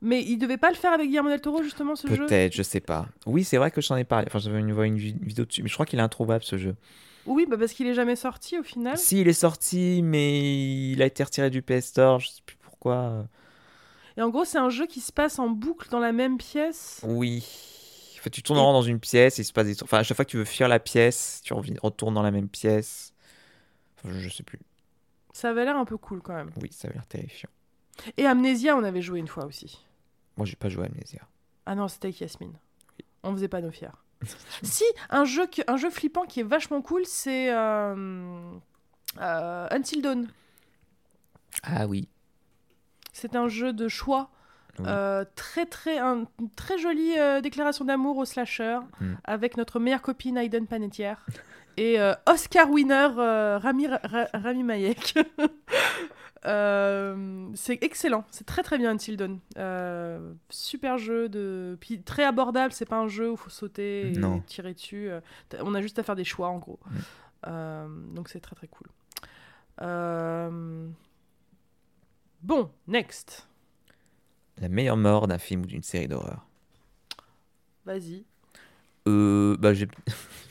Mais il devait pas le faire avec Guillermo del Toro, justement, ce jeu? Peut-être, je sais pas. Oui, c'est vrai que j'en ai parlé. Enfin, j'avais une, une, vi- vidéo dessus, mais je crois qu'il est introuvable ce jeu. Oui, bah parce qu'il est jamais sorti au final. Si, il est sorti, mais il a été retiré du PS Store, je sais plus pourquoi. Et en gros, c'est un jeu qui se passe en boucle dans la même pièce. Oui. En fait, tu tournes en rond dans une pièce, et il se passe des. Enfin, à chaque fois que tu veux fuir la pièce, tu retournes dans la même pièce. Enfin, je, sais plus. Ça avait l'air un peu cool quand même. Oui, ça a l'air terrifiant. Et Amnesia, on avait joué une fois aussi. Moi, j'ai pas joué à Amnesia. Ah non, c'était avec Yasmine. On faisait pas nos fiers. si, un jeu, que- un jeu flippant qui est vachement cool, c'est euh, euh, Until Dawn. Ah oui. C'est un jeu de choix. Oui. euh, très très un- une très jolie déclaration d'amour au slasher Mm. avec notre meilleure copine Aiden Panettiere et euh, Oscar winner euh, Rami, Ra- Rami Malek. Euh, c'est excellent, c'est très très bien Until Dawn. Euh, super jeu de puis très abordable, c'est pas un jeu où il faut sauter et Non. tirer dessus. On a juste à faire des choix en gros. Mm. Donc c'est très très cool. Bon, next. La meilleure mort d'un film ou d'une série d'horreur. Vas-y. Euh, bah, j'ai...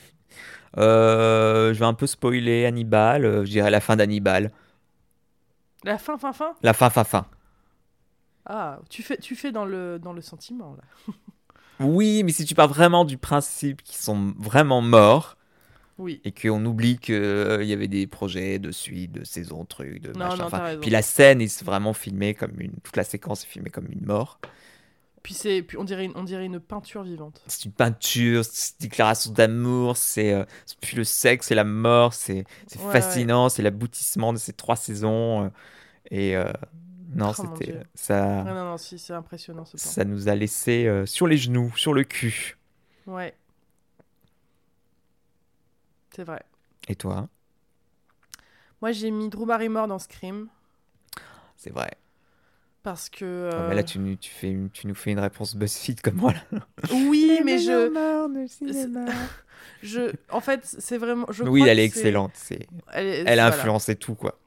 Euh, je vais un peu spoiler Hannibal. euh, je dirais la fin d'Hannibal. La fin, fin, fin? La fin, fin, fin. Ah, tu fais, tu fais dans, le, dans le sentiment, là. Oui, mais si tu pars vraiment du principe qu'ils sont vraiment morts Oui. et qu'on oublie qu'il y avait des projets de suite, de saison, trucs, de Non, machin. non, enfin, puis la scène est vraiment filmée comme une. Toute la séquence est filmée comme une mort. Puis, c'est, puis on, dirait une, on dirait une peinture vivante. C'est une peinture, c'est une déclaration d'amour, c'est euh, puis le sexe, c'est la mort, c'est Ouais, fascinant, c'est l'aboutissement de ces trois saisons. euh, et euh, non, Oh, c'était Dieu. ça. Non, non, non, si, c'est impressionnant ce. Ça nous a laissé euh, sur les genoux, sur le cul. Ouais. C'est vrai. Et toi? Moi, j'ai mis Drew Barrymore dans Scream C'est vrai. Parce que. Oh, euh, mais là, tu, nous- tu, fais, une- tu nous fais une réponse BuzzFeed comme moi. Là. Oui, mais je, cinéma. je. En fait, c'est vraiment. Je Oui, crois elle est excellente. C'est... Elle, est- Elle a voilà. influencé tout, quoi.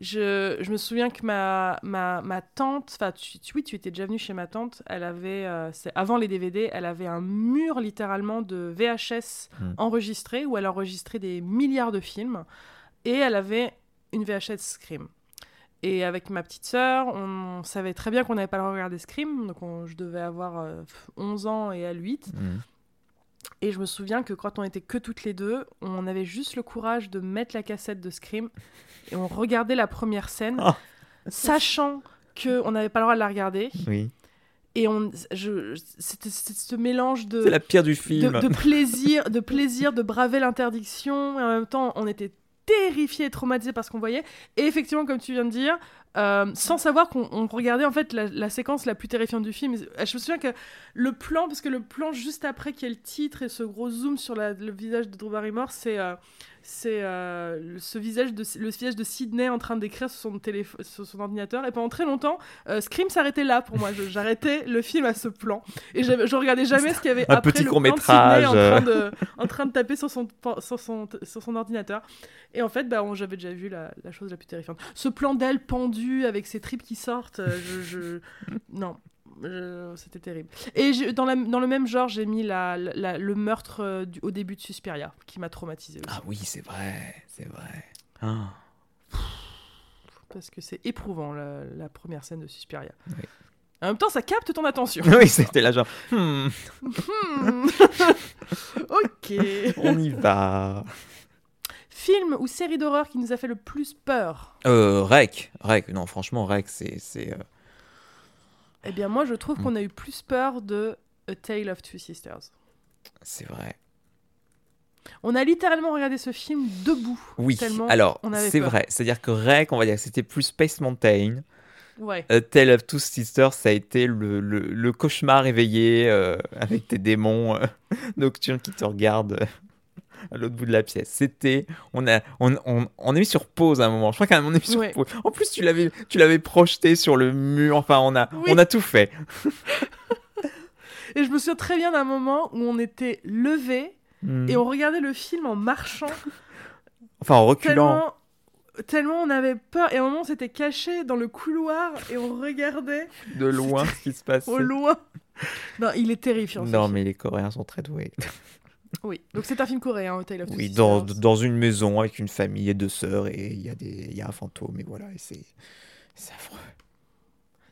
Je, je me souviens que ma, ma, ma tante, enfin, tu- oui, tu étais déjà venue chez ma tante, elle avait, euh, c'est avant les DVD, elle avait un mur littéralement de VHS Hmm. enregistrés où elle enregistrait des milliards de films et elle avait une VHS Scream. Et avec ma petite sœur, on savait très bien qu'on n'avait pas le droit de regarder Scream, donc on- je devais avoir euh, 11 ans et elle 8. Mhm. Et je me souviens que quand on était que toutes les deux, on avait juste le courage de mettre la cassette de Scream et on regardait la première scène, Ah. sachant que on n'avait pas le droit de la regarder. Oui. Et on, je, c'était ce mélange de, C'est la pire du de, film. de plaisir, de plaisir de braver l'interdiction. Et en même temps, on était terrifiés et traumatisés par ce qu'on voyait. Et effectivement, comme tu viens de dire, euh, sans savoir qu'on on regardait en fait la, la séquence la plus terrifiante du film. Je me souviens que le plan, parce que le plan juste après qu'il y ait le titre et ce gros zoom sur la- le visage de Drew Barrymore, c'est euh, c'est euh, ce visage de le visage de Sydney en train d'écrire sur son téléphone, sur son ordinateur. Et pendant très longtemps, Scream s'arrêtait là pour moi. J'arrêtais le film à ce plan et je regardais jamais ce qu'il y avait Un après petit le court-métrage, Sydney en train de en train de taper sur son, sur son, sur son ordinateur. Et en fait, bah, on- j'avais déjà vu la, la chose la plus terrifiante. Ce plan d'elle avec ses tripes qui sortent, euh, je, je- non, je- c'était terrible. Et dans, la- dans le même genre, j'ai mis la, la- le meurtre euh, du- au début de Suspiria, qui m'a traumatisé aussi. Ah oui, c'est vrai, c'est vrai. Ah. Parce que c'est éprouvant, la, la première scène de Suspiria. Oui. En même temps, ça capte ton attention. oui, c'était là genre, hmm, Hmm. ok. on y va. Film ou série d'horreur qui nous a fait le plus peur Euh, Rec, Rec, non, franchement, Rec, c'est. c'est euh, Eh bien, moi, je trouve Mm. qu'on a eu plus peur de A Tale of Two Sisters. c'est vrai. On a littéralement regardé ce film debout. Oui, alors, c'est vrai. C'est-à-dire que Rec, on va dire que c'était plus Space Mountain. Ouais. A Tale of Two Sisters, ça a été le, le, le cauchemar éveillé euh, avec tes démons euh, nocturnes qui te regardent à l'autre bout de la pièce. C'était, on a, on, on, on est mis sur pause à un moment. Je crois qu'à un moment on est mis sur Ouais. pause. En plus, tu l'avais, tu l'avais projeté sur le mur. Enfin, on a, Oui. on a tout fait. Et je me souviens très bien d'un moment où on était levés Hmm. et on regardait le film en marchant. Enfin, en reculant. tellement, tellement on avait peur. Et à un moment, on s'était caché dans le couloir et on regardait de loin ce qui se passait. au loin. Non, il est terrifiant. Non, mais les Coréens sont très doués. Oui. Donc c'est un film coréen, A Tale of Two Oui, dans, dans une maison avec une famille et deux sœurs et il y a des, y a un fantôme et voilà, et c'est, affreux.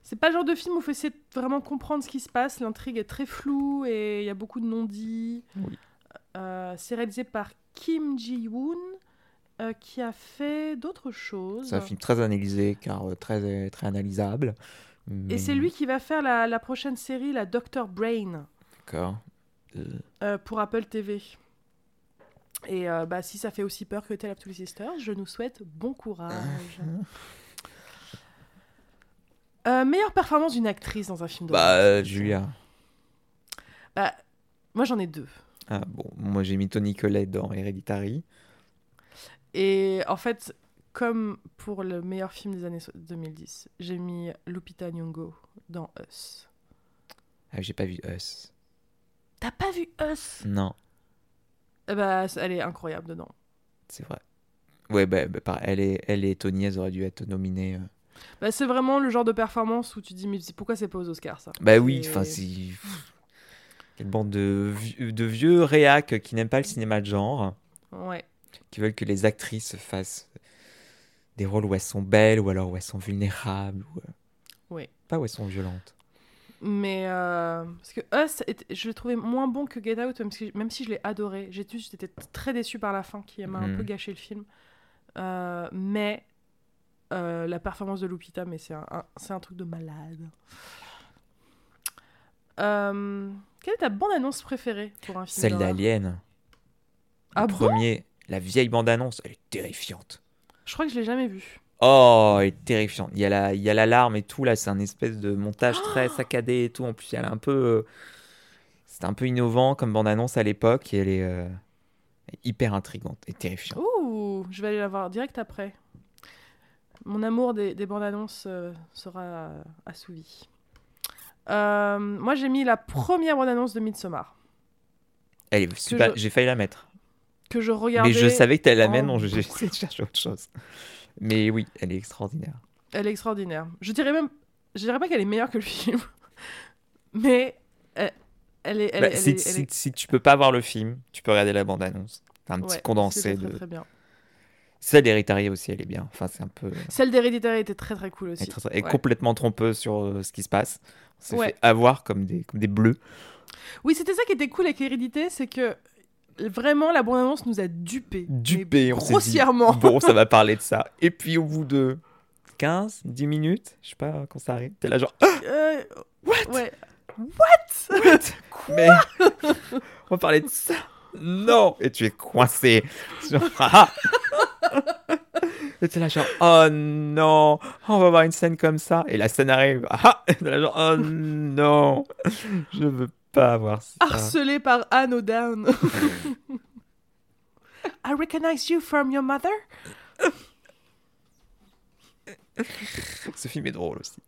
C'est pas le genre de film où il faut essayer de vraiment comprendre ce qui se passe. L'intrigue est très floue et il y a beaucoup de non-dits. Oui. Euh, c'est réalisé par Kim Ji-woon, euh, qui a fait d'autres choses. C'est un film très analysé car euh, très, très analysable. Et c'est lui qui va faire la, la prochaine série, la Doctor Brain, D'accord. Euh, pour Apple TV. Et euh, bah, si ça fait aussi peur que Tale of Two Sisters, je nous souhaite bon courage. Euh, meilleure performance d'une actrice dans un film d'horreur. Bah, Julia. Bah, moi j'en ai deux. Ah bon, moi j'ai mis Tony Collette dans Hereditary. Et en fait, comme pour le meilleur film des années so- 2010, j'ai mis Lupita Nyong'o dans Us. Ah, j'ai pas vu Us. T'as pas vu Us? Non, Eh bah, elle est incroyable dedans. c'est vrai. Ouais, bah, bah, elle, et, elle et Tony, elles auraient dû être nominées. euh. Bah, c'est vraiment le genre de performance où tu te dis mais c'est- pourquoi c'est pas aux Oscars ça? Bah oui, C'est- enfin, c'est. Quelle bande de, vieux- de vieux réacs qui n'aiment pas le cinéma de genre, Ouais. qui veulent que les actrices fassent des rôles où elles sont belles ou alors où elles sont vulnérables. Ou... euh. Pas où elles sont violentes. Mais euh, parce que Us, je l'ai trouvé moins bon que Get Out, même si, même si je l'ai adoré. J'ai J'étais très déçue par la fin, qui m'a un Mhm. peu gâché le film. Euh, mais euh, la performance de Lupita, mais c'est un, un- c'est un truc de malade. Quelle est ta bande-annonce préférée pour un film Celle d'Alien. Ah le bon? premier, la vieille bande-annonce, elle est terrifiante. Je crois que je l'ai jamais vue. Oh, elle est terrifiante. Il y a la, il y a l'alarme et tout là, c'est un espèce de montage très saccadé et tout. En plus, elle est un peu, euh, c'était un peu innovant comme bande-annonce à l'époque et elle est euh, hyper intrigante et terrifiante. Ouh, je vais aller la voir direct après. Mon amour des, des bandes annonces euh, sera assouvi. Euh, moi, j'ai mis la première bande annonce de Midsommar Elle est super. je- J'ai failli la mettre, que je regardais. mais je savais que tu allais la mettre, donc j'ai boucle. essayé de chercher autre chose. Mais oui, elle est extraordinaire. Elle est extraordinaire. Je dirais même, je dirais pas qu'elle est meilleure que le film, mais elle, elle est. Elle, Bah, elle si, est- elle si- est- si tu peux pas voir le film, tu peux regarder la bande-annonce. Un petit ouais, condensé très, de. très bien. Celle d'Héréditary aussi, elle est bien. Enfin, c'est un peu. Celle d'Héréditary était très très cool aussi. est, très- elle est Ouais. complètement trompeuse sur euh, ce qui se passe. On s'est Ouais. fait avoir comme des, comme des bleus. Oui, c'était ça qui était cool avec Hérédité, c'est que vraiment la bande annonce nous a dupés. Dupés, on s'est dit, grossièrement. Bon, ça va parler de ça. Et puis au bout de 15, 10 minutes, je sais pas quand ça arrive, t'es là genre, Euh, what? ouais. Mais on va parler de ça? Non Et tu es coincé. Genre, ah Et t'es là genre, oh non, on va voir une scène comme ça. Et la scène arrive, ah Et t'es là genre, oh non, je veux pas voir ça. harcelé par Anne O'Down. I recognize you from your mother. Ce film est drôle aussi.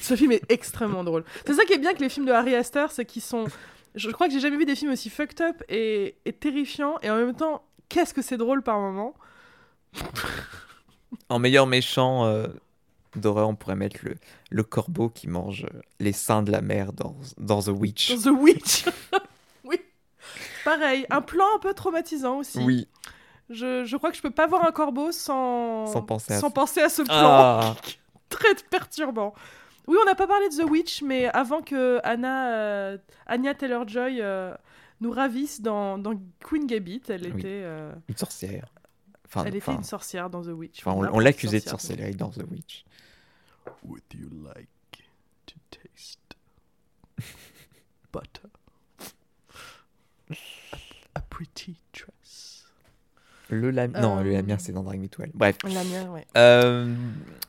Ce film est extrêmement drôle. C'est ça qui est bien avec les films de Harry Astor, c'est qu'ils sont. Je crois que j'ai jamais vu des films aussi fucked up et, et terrifiants, et en même temps, qu'est-ce que c'est drôle par moment? En meilleur méchant euh, d'horreur, on pourrait mettre le, le corbeau qui mange euh, les seins de la mer dans, dans The Witch. Dans The Witch. oui. Pareil, un plan un peu traumatisant aussi. Oui. Je, je crois que je peux pas voir un corbeau sans, Sans penser à sans ça. penser à ce plan. Ah, Très perturbant. Oui, on n'a pas parlé de The Witch, mais avant que Anna, euh, Anya Taylor-Joy euh, nous ravisse dans, dans Queen Gambit, elle Oui. était, euh, une sorcière. Enfin, elle était une sorcière dans The Witch. enfin, on, on l'accusait de sorcellerie dans The Witch. Would you like to taste butter? A, a pretty dress. Le lame... Non, le Euh, lamien, c'est dans Drag Me to Hell. Bref. La mienne, ouais. Euh,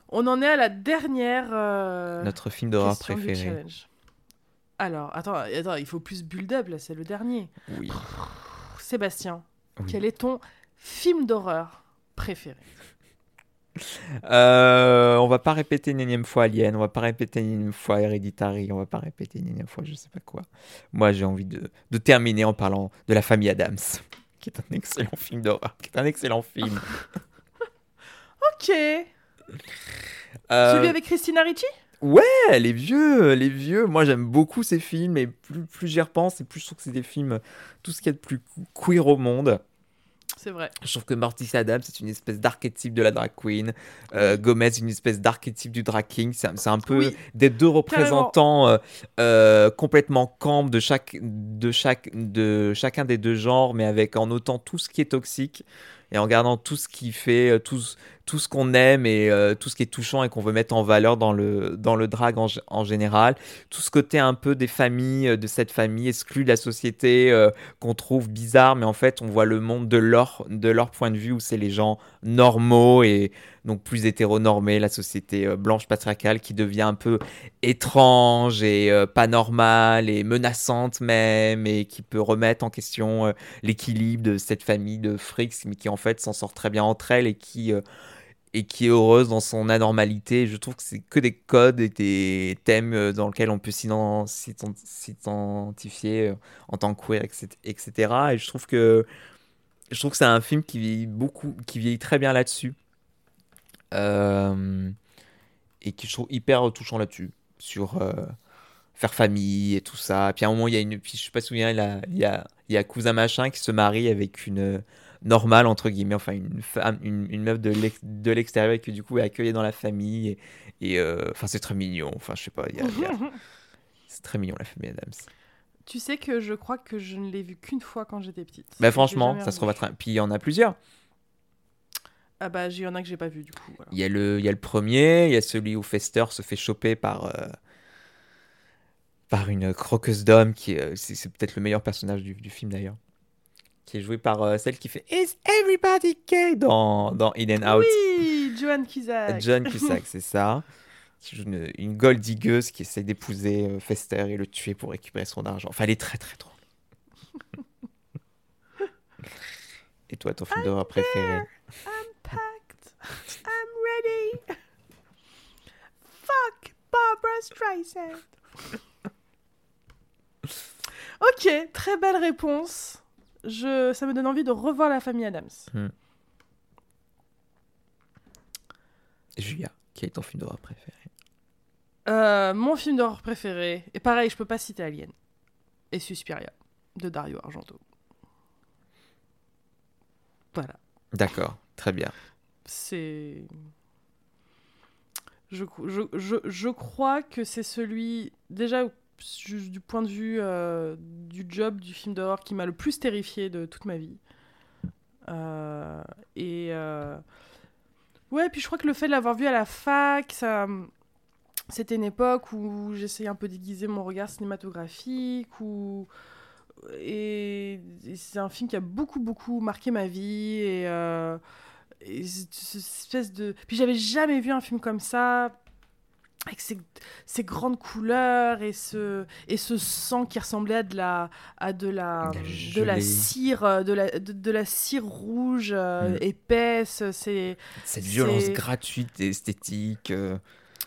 On en est à la dernière euh, notre film d'horreur préféré. Alors, attends, attends, il faut plus build-up, là, c'est le dernier. Oui. Sébastien, Oui. quel est ton film d'horreur préféré Euh, on va pas répéter une énième fois Alien, on va pas répéter une énième fois Hereditary, on va pas répéter une énième fois je sais pas quoi. Moi j'ai envie de, de terminer en parlant de La famille Adams, qui est un excellent film d'horreur, qui est un excellent film. Ok Euh, Celui avec Christina Ricci? Ouais, les vieux, les vieux. Moi, j'aime beaucoup ces films et plus, plus j'y repense et plus je trouve que c'est des films, tout ce qu'il y a de plus queer au monde. C'est vrai. Je trouve que Morticia Adams, c'est une espèce d'archétype de la drag queen. Euh, Gomez, une espèce d'archétype du drag king. C'est un- un peu Oui, des deux représentants euh, euh, complètement camp de, chaque, de, chaque, de chacun des deux genres, mais avec en autant tout ce qui est toxique. Et en regardant tout ce qui fait, euh, tout, ce- qu'on aime et euh, tout ce qui est touchant et qu'on veut mettre en valeur dans le, dans drag en, général. Tout ce côté un peu des familles, euh, de cette famille exclue de la société qu'on trouve bizarre, mais en fait, on voit le monde de leur, de leur point de vue où c'est les gens normaux et donc plus hétéronormés, la société euh, blanche patriarcale qui devient un peu étrange et euh, pas normale et menaçante même et qui peut remettre en question euh, l'équilibre de cette famille de frics mais qui en fait s'en sort très bien entre elles et qui et qui est heureuse dans son anormalité. Je trouve que c'est que des codes et des thèmes dans lesquels on peut s'ident- s'ident- s'identifier en tant que queer, etc., etc. Et je trouve que je trouve que c'est un film qui vieillit beaucoup, qui vieillit très bien là-dessus. Euh, et qui je trouve hyper touchant là-dessus, sur euh, faire famille et tout ça. Puis à un moment, il y a une, puis je sais pas souvenez, il y a, il y a, il y a cousin machin qui se marie avec une euh, normale entre guillemets, enfin une femme, une, une meuf de l'ex- de l'extérieur et qui du coup est accueillie dans la famille. Et, et, euh, enfin c'est très mignon. Enfin je sais pas, a- c'est très mignon la famille Adams. Tu sais que je crois que je ne l'ai vu qu'une fois quand j'étais petite. Bah franchement, ça se revoit très. Puis il y en a plusieurs. Ah bah, il y en a que j'ai pas vu du coup. voilà. Il y a le, y a le premier, il y a celui où Fester se fait choper par, euh, par une croqueuse d'homme, qui euh, c'est, c'est peut-être le meilleur personnage du, du film d'ailleurs, qui est joué par euh, celle qui fait Is everybody gay dans, dans In and Out? Oui, Joan Cusack. John Cusack, c'est ça. Qui joue une, une gold digueuse qui essaie d'épouser Fester et le tuer pour récupérer son argent. Enfin, elle est très très drôle. et toi, ton film d'horreur préféré? I'm ready. Fuck Barbara Streisand. ok, très belle réponse. Je, ça me donne envie de revoir la famille Adams. Julia, quel est ton film d'horreur préféré? Euh, mon film d'horreur préféré, et pareil, je peux pas citer Alien, et Suspiria, de Dario Argento. Voilà. D'accord, très bien. C'est. Je, je, je, je crois que c'est celui, déjà du point de vue euh, du job du film d'horreur qui m'a le plus terrifié de toute ma vie. Euh, et. euh, Ouais, puis je crois que le fait de l'avoir vu à la fac, ça. C'était une époque où j'essayais un peu d'aiguiser mon regard cinématographique, et, et c'est un film qui a beaucoup beaucoup marqué ma vie et, et c- cette espèce de puis j'avais jamais vu un film comme ça avec ces, ces grandes couleurs et ce et ce sang qui ressemblait à de la à de la De la cire euh, de la de, de la cire rouge euh, Mm. épaisse c'est Cette violence gratuite et esthétique. euh,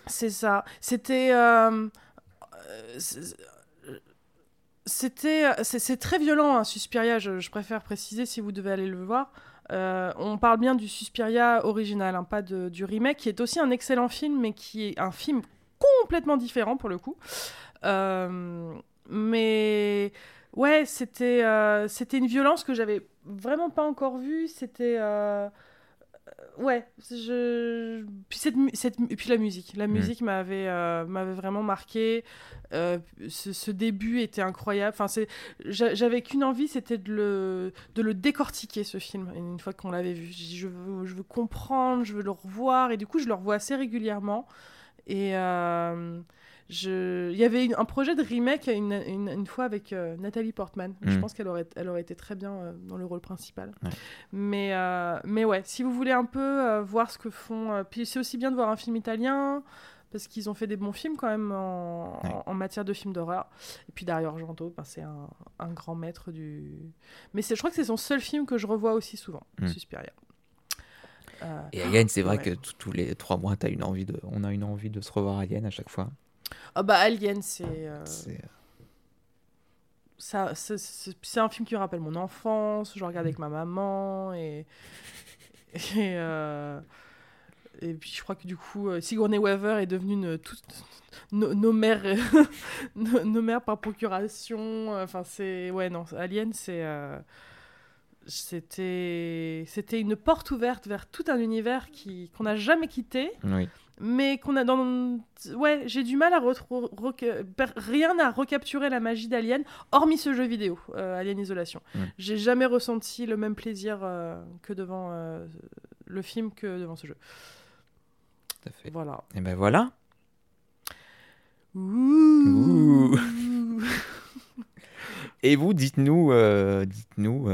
C'est ça. C'était. euh, c'est- C'était. C'est c'est très violent, hein, Suspiria, je, je préfère préciser si vous devez aller le voir. Euh, on parle bien du Suspiria original, hein, pas du remake, qui est aussi un excellent film, mais qui est un film complètement différent pour le coup. Euh, mais ouais, c'était euh, c'était une violence que j'avais vraiment pas encore vue. C'était. Euh, ouais, je... puis, cette, cette, et puis la musique. La musique m'avait euh, m'avait vraiment marqué. Euh, ce, ce début était incroyable. Enfin, c'est- j'a- j'avais qu'une envie, c'était de le, de le décortiquer, ce film, une fois qu'on l'avait vu. Je veux, je veux comprendre, je veux le revoir. Et du coup, je le revois assez régulièrement. Et euh, je... il y avait une- un projet de remake une, une, une fois avec euh, Nathalie Portman. Je Mm. pense qu'elle aurait, elle aurait été très bien euh, dans le rôle principal. Ouais. Mais, euh, mais ouais, si vous voulez un peu euh, voir ce que font. euh, puis c'est aussi bien de voir un film italien, parce qu'ils ont fait des bons films quand même en, Ouais. en, en matière de films d'horreur. Et puis Dario Argento, ben, c'est un, un grand maître du. Mais c'est- je crois que c'est son seul film que je revois aussi souvent, Mm. Suspiria. Euh, Et Alien, c'est vrai ouais. que tous- tous les trois mois, as une envie de... on a une envie de se revoir Alien à chaque fois. Ah bah Alien, c'est. euh, C'est- ça, c'est- un film qui me rappelle mon enfance. Je regarde avec ma maman et et, euh, et puis je crois que du coup euh, Sigourney Weaver est devenue une toute nos, mères nos, nos mères par procuration. Enfin c'est ouais non Alien c'est euh, c'était c'était une porte ouverte vers tout un univers qui qu'on n'a jamais quitté Oui. Mais qu'on a dans. Ouais, j'ai du mal à. Rien à recapturer la magie d'Alien, hormis ce jeu vidéo, euh, Alien Isolation. J'ai jamais ressenti le même plaisir euh, que devant euh, le film que devant ce jeu. Tout à fait. Voilà. Et ben voilà. Ouh. Et vous, dites-nous, dites-nous,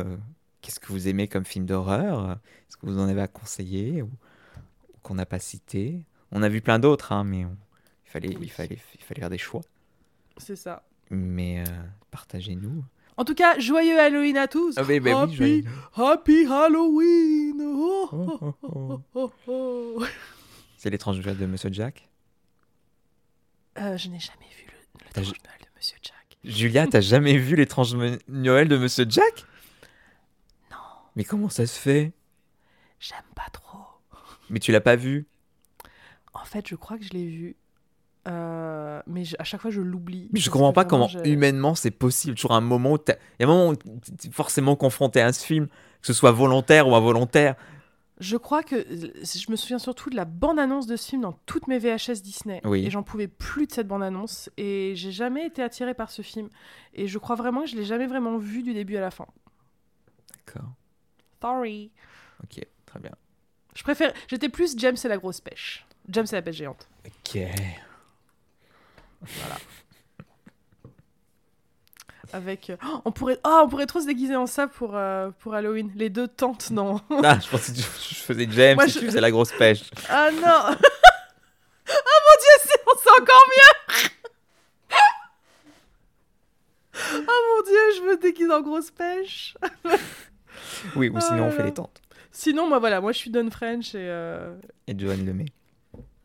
qu'est-ce que vous aimez comme film d'horreur? Est-ce que vous en avez à conseiller ou qu'on n'a pas cité? On a vu plein d'autres, hein, mais on- il fallait, Oui. il fallait, il fallait faire des choix. C'est ça. Mais euh, partagez-nous. En tout cas, joyeux Halloween à tous. Ah bah oui, happy, joyeux. happy Halloween. Oh, Oh, oh. C'est l'étrange Noël de Monsieur Jack. Euh, je n'ai jamais vu ju- Noël de Monsieur Jack. Julia, t'as jamais vu l'étrange Noël de Monsieur Jack Non. Mais comment ça se fait? J'aime pas trop. Mais tu l'as pas vu? En fait, je crois que je l'ai vu. Euh, mais je- à chaque fois, je l'oublie. Mais je comprends pas comment humainement c'est possible. Toujours un moment où il y a un moment où t'es forcément confronté à ce film, que ce soit volontaire ou involontaire. Je crois que je me souviens surtout de la bande-annonce de ce film dans toutes mes VHS Disney. Oui. Et j'en pouvais plus de cette bande-annonce. Et j'ai jamais été attirée par ce film. Et je crois vraiment que je l'ai jamais vraiment vu du début à la fin. D'accord. Sorry. Ok, très bien. Je préfère. J'étais plus James et la grosse pêche. James et la pêche géante. Ok. Avec. euh, oh, on pourrait. Oh, on pourrait trop se déguiser en ça pour euh, pour Halloween. Les deux tantes, non. Ah, je pensais que tu- je faisais James Moi, et je- tu faisais la grosse pêche. Ah non. ah mon dieu, c'est c'est encore mieux. Ah mon dieu, je me déguise en grosse pêche. Oui, ou Oh sinon on là fait les tentes. Sinon, moi voilà, moi je suis Don French et euh, Et Johan Lemay.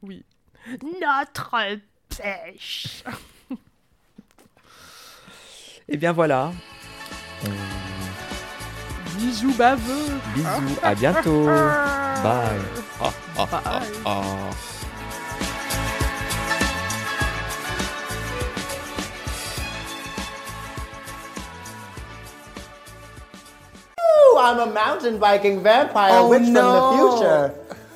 Oui. Notre pêche. Et bien voilà. Bisous baveux. Bisous, à bientôt. Bye. Ah, ah, ah, Bye. ah. Ooh, I'm a mountain Viking vampire Oh, witch no. from the future.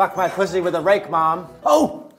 Fuck my pussy with a rake, mom. Oh,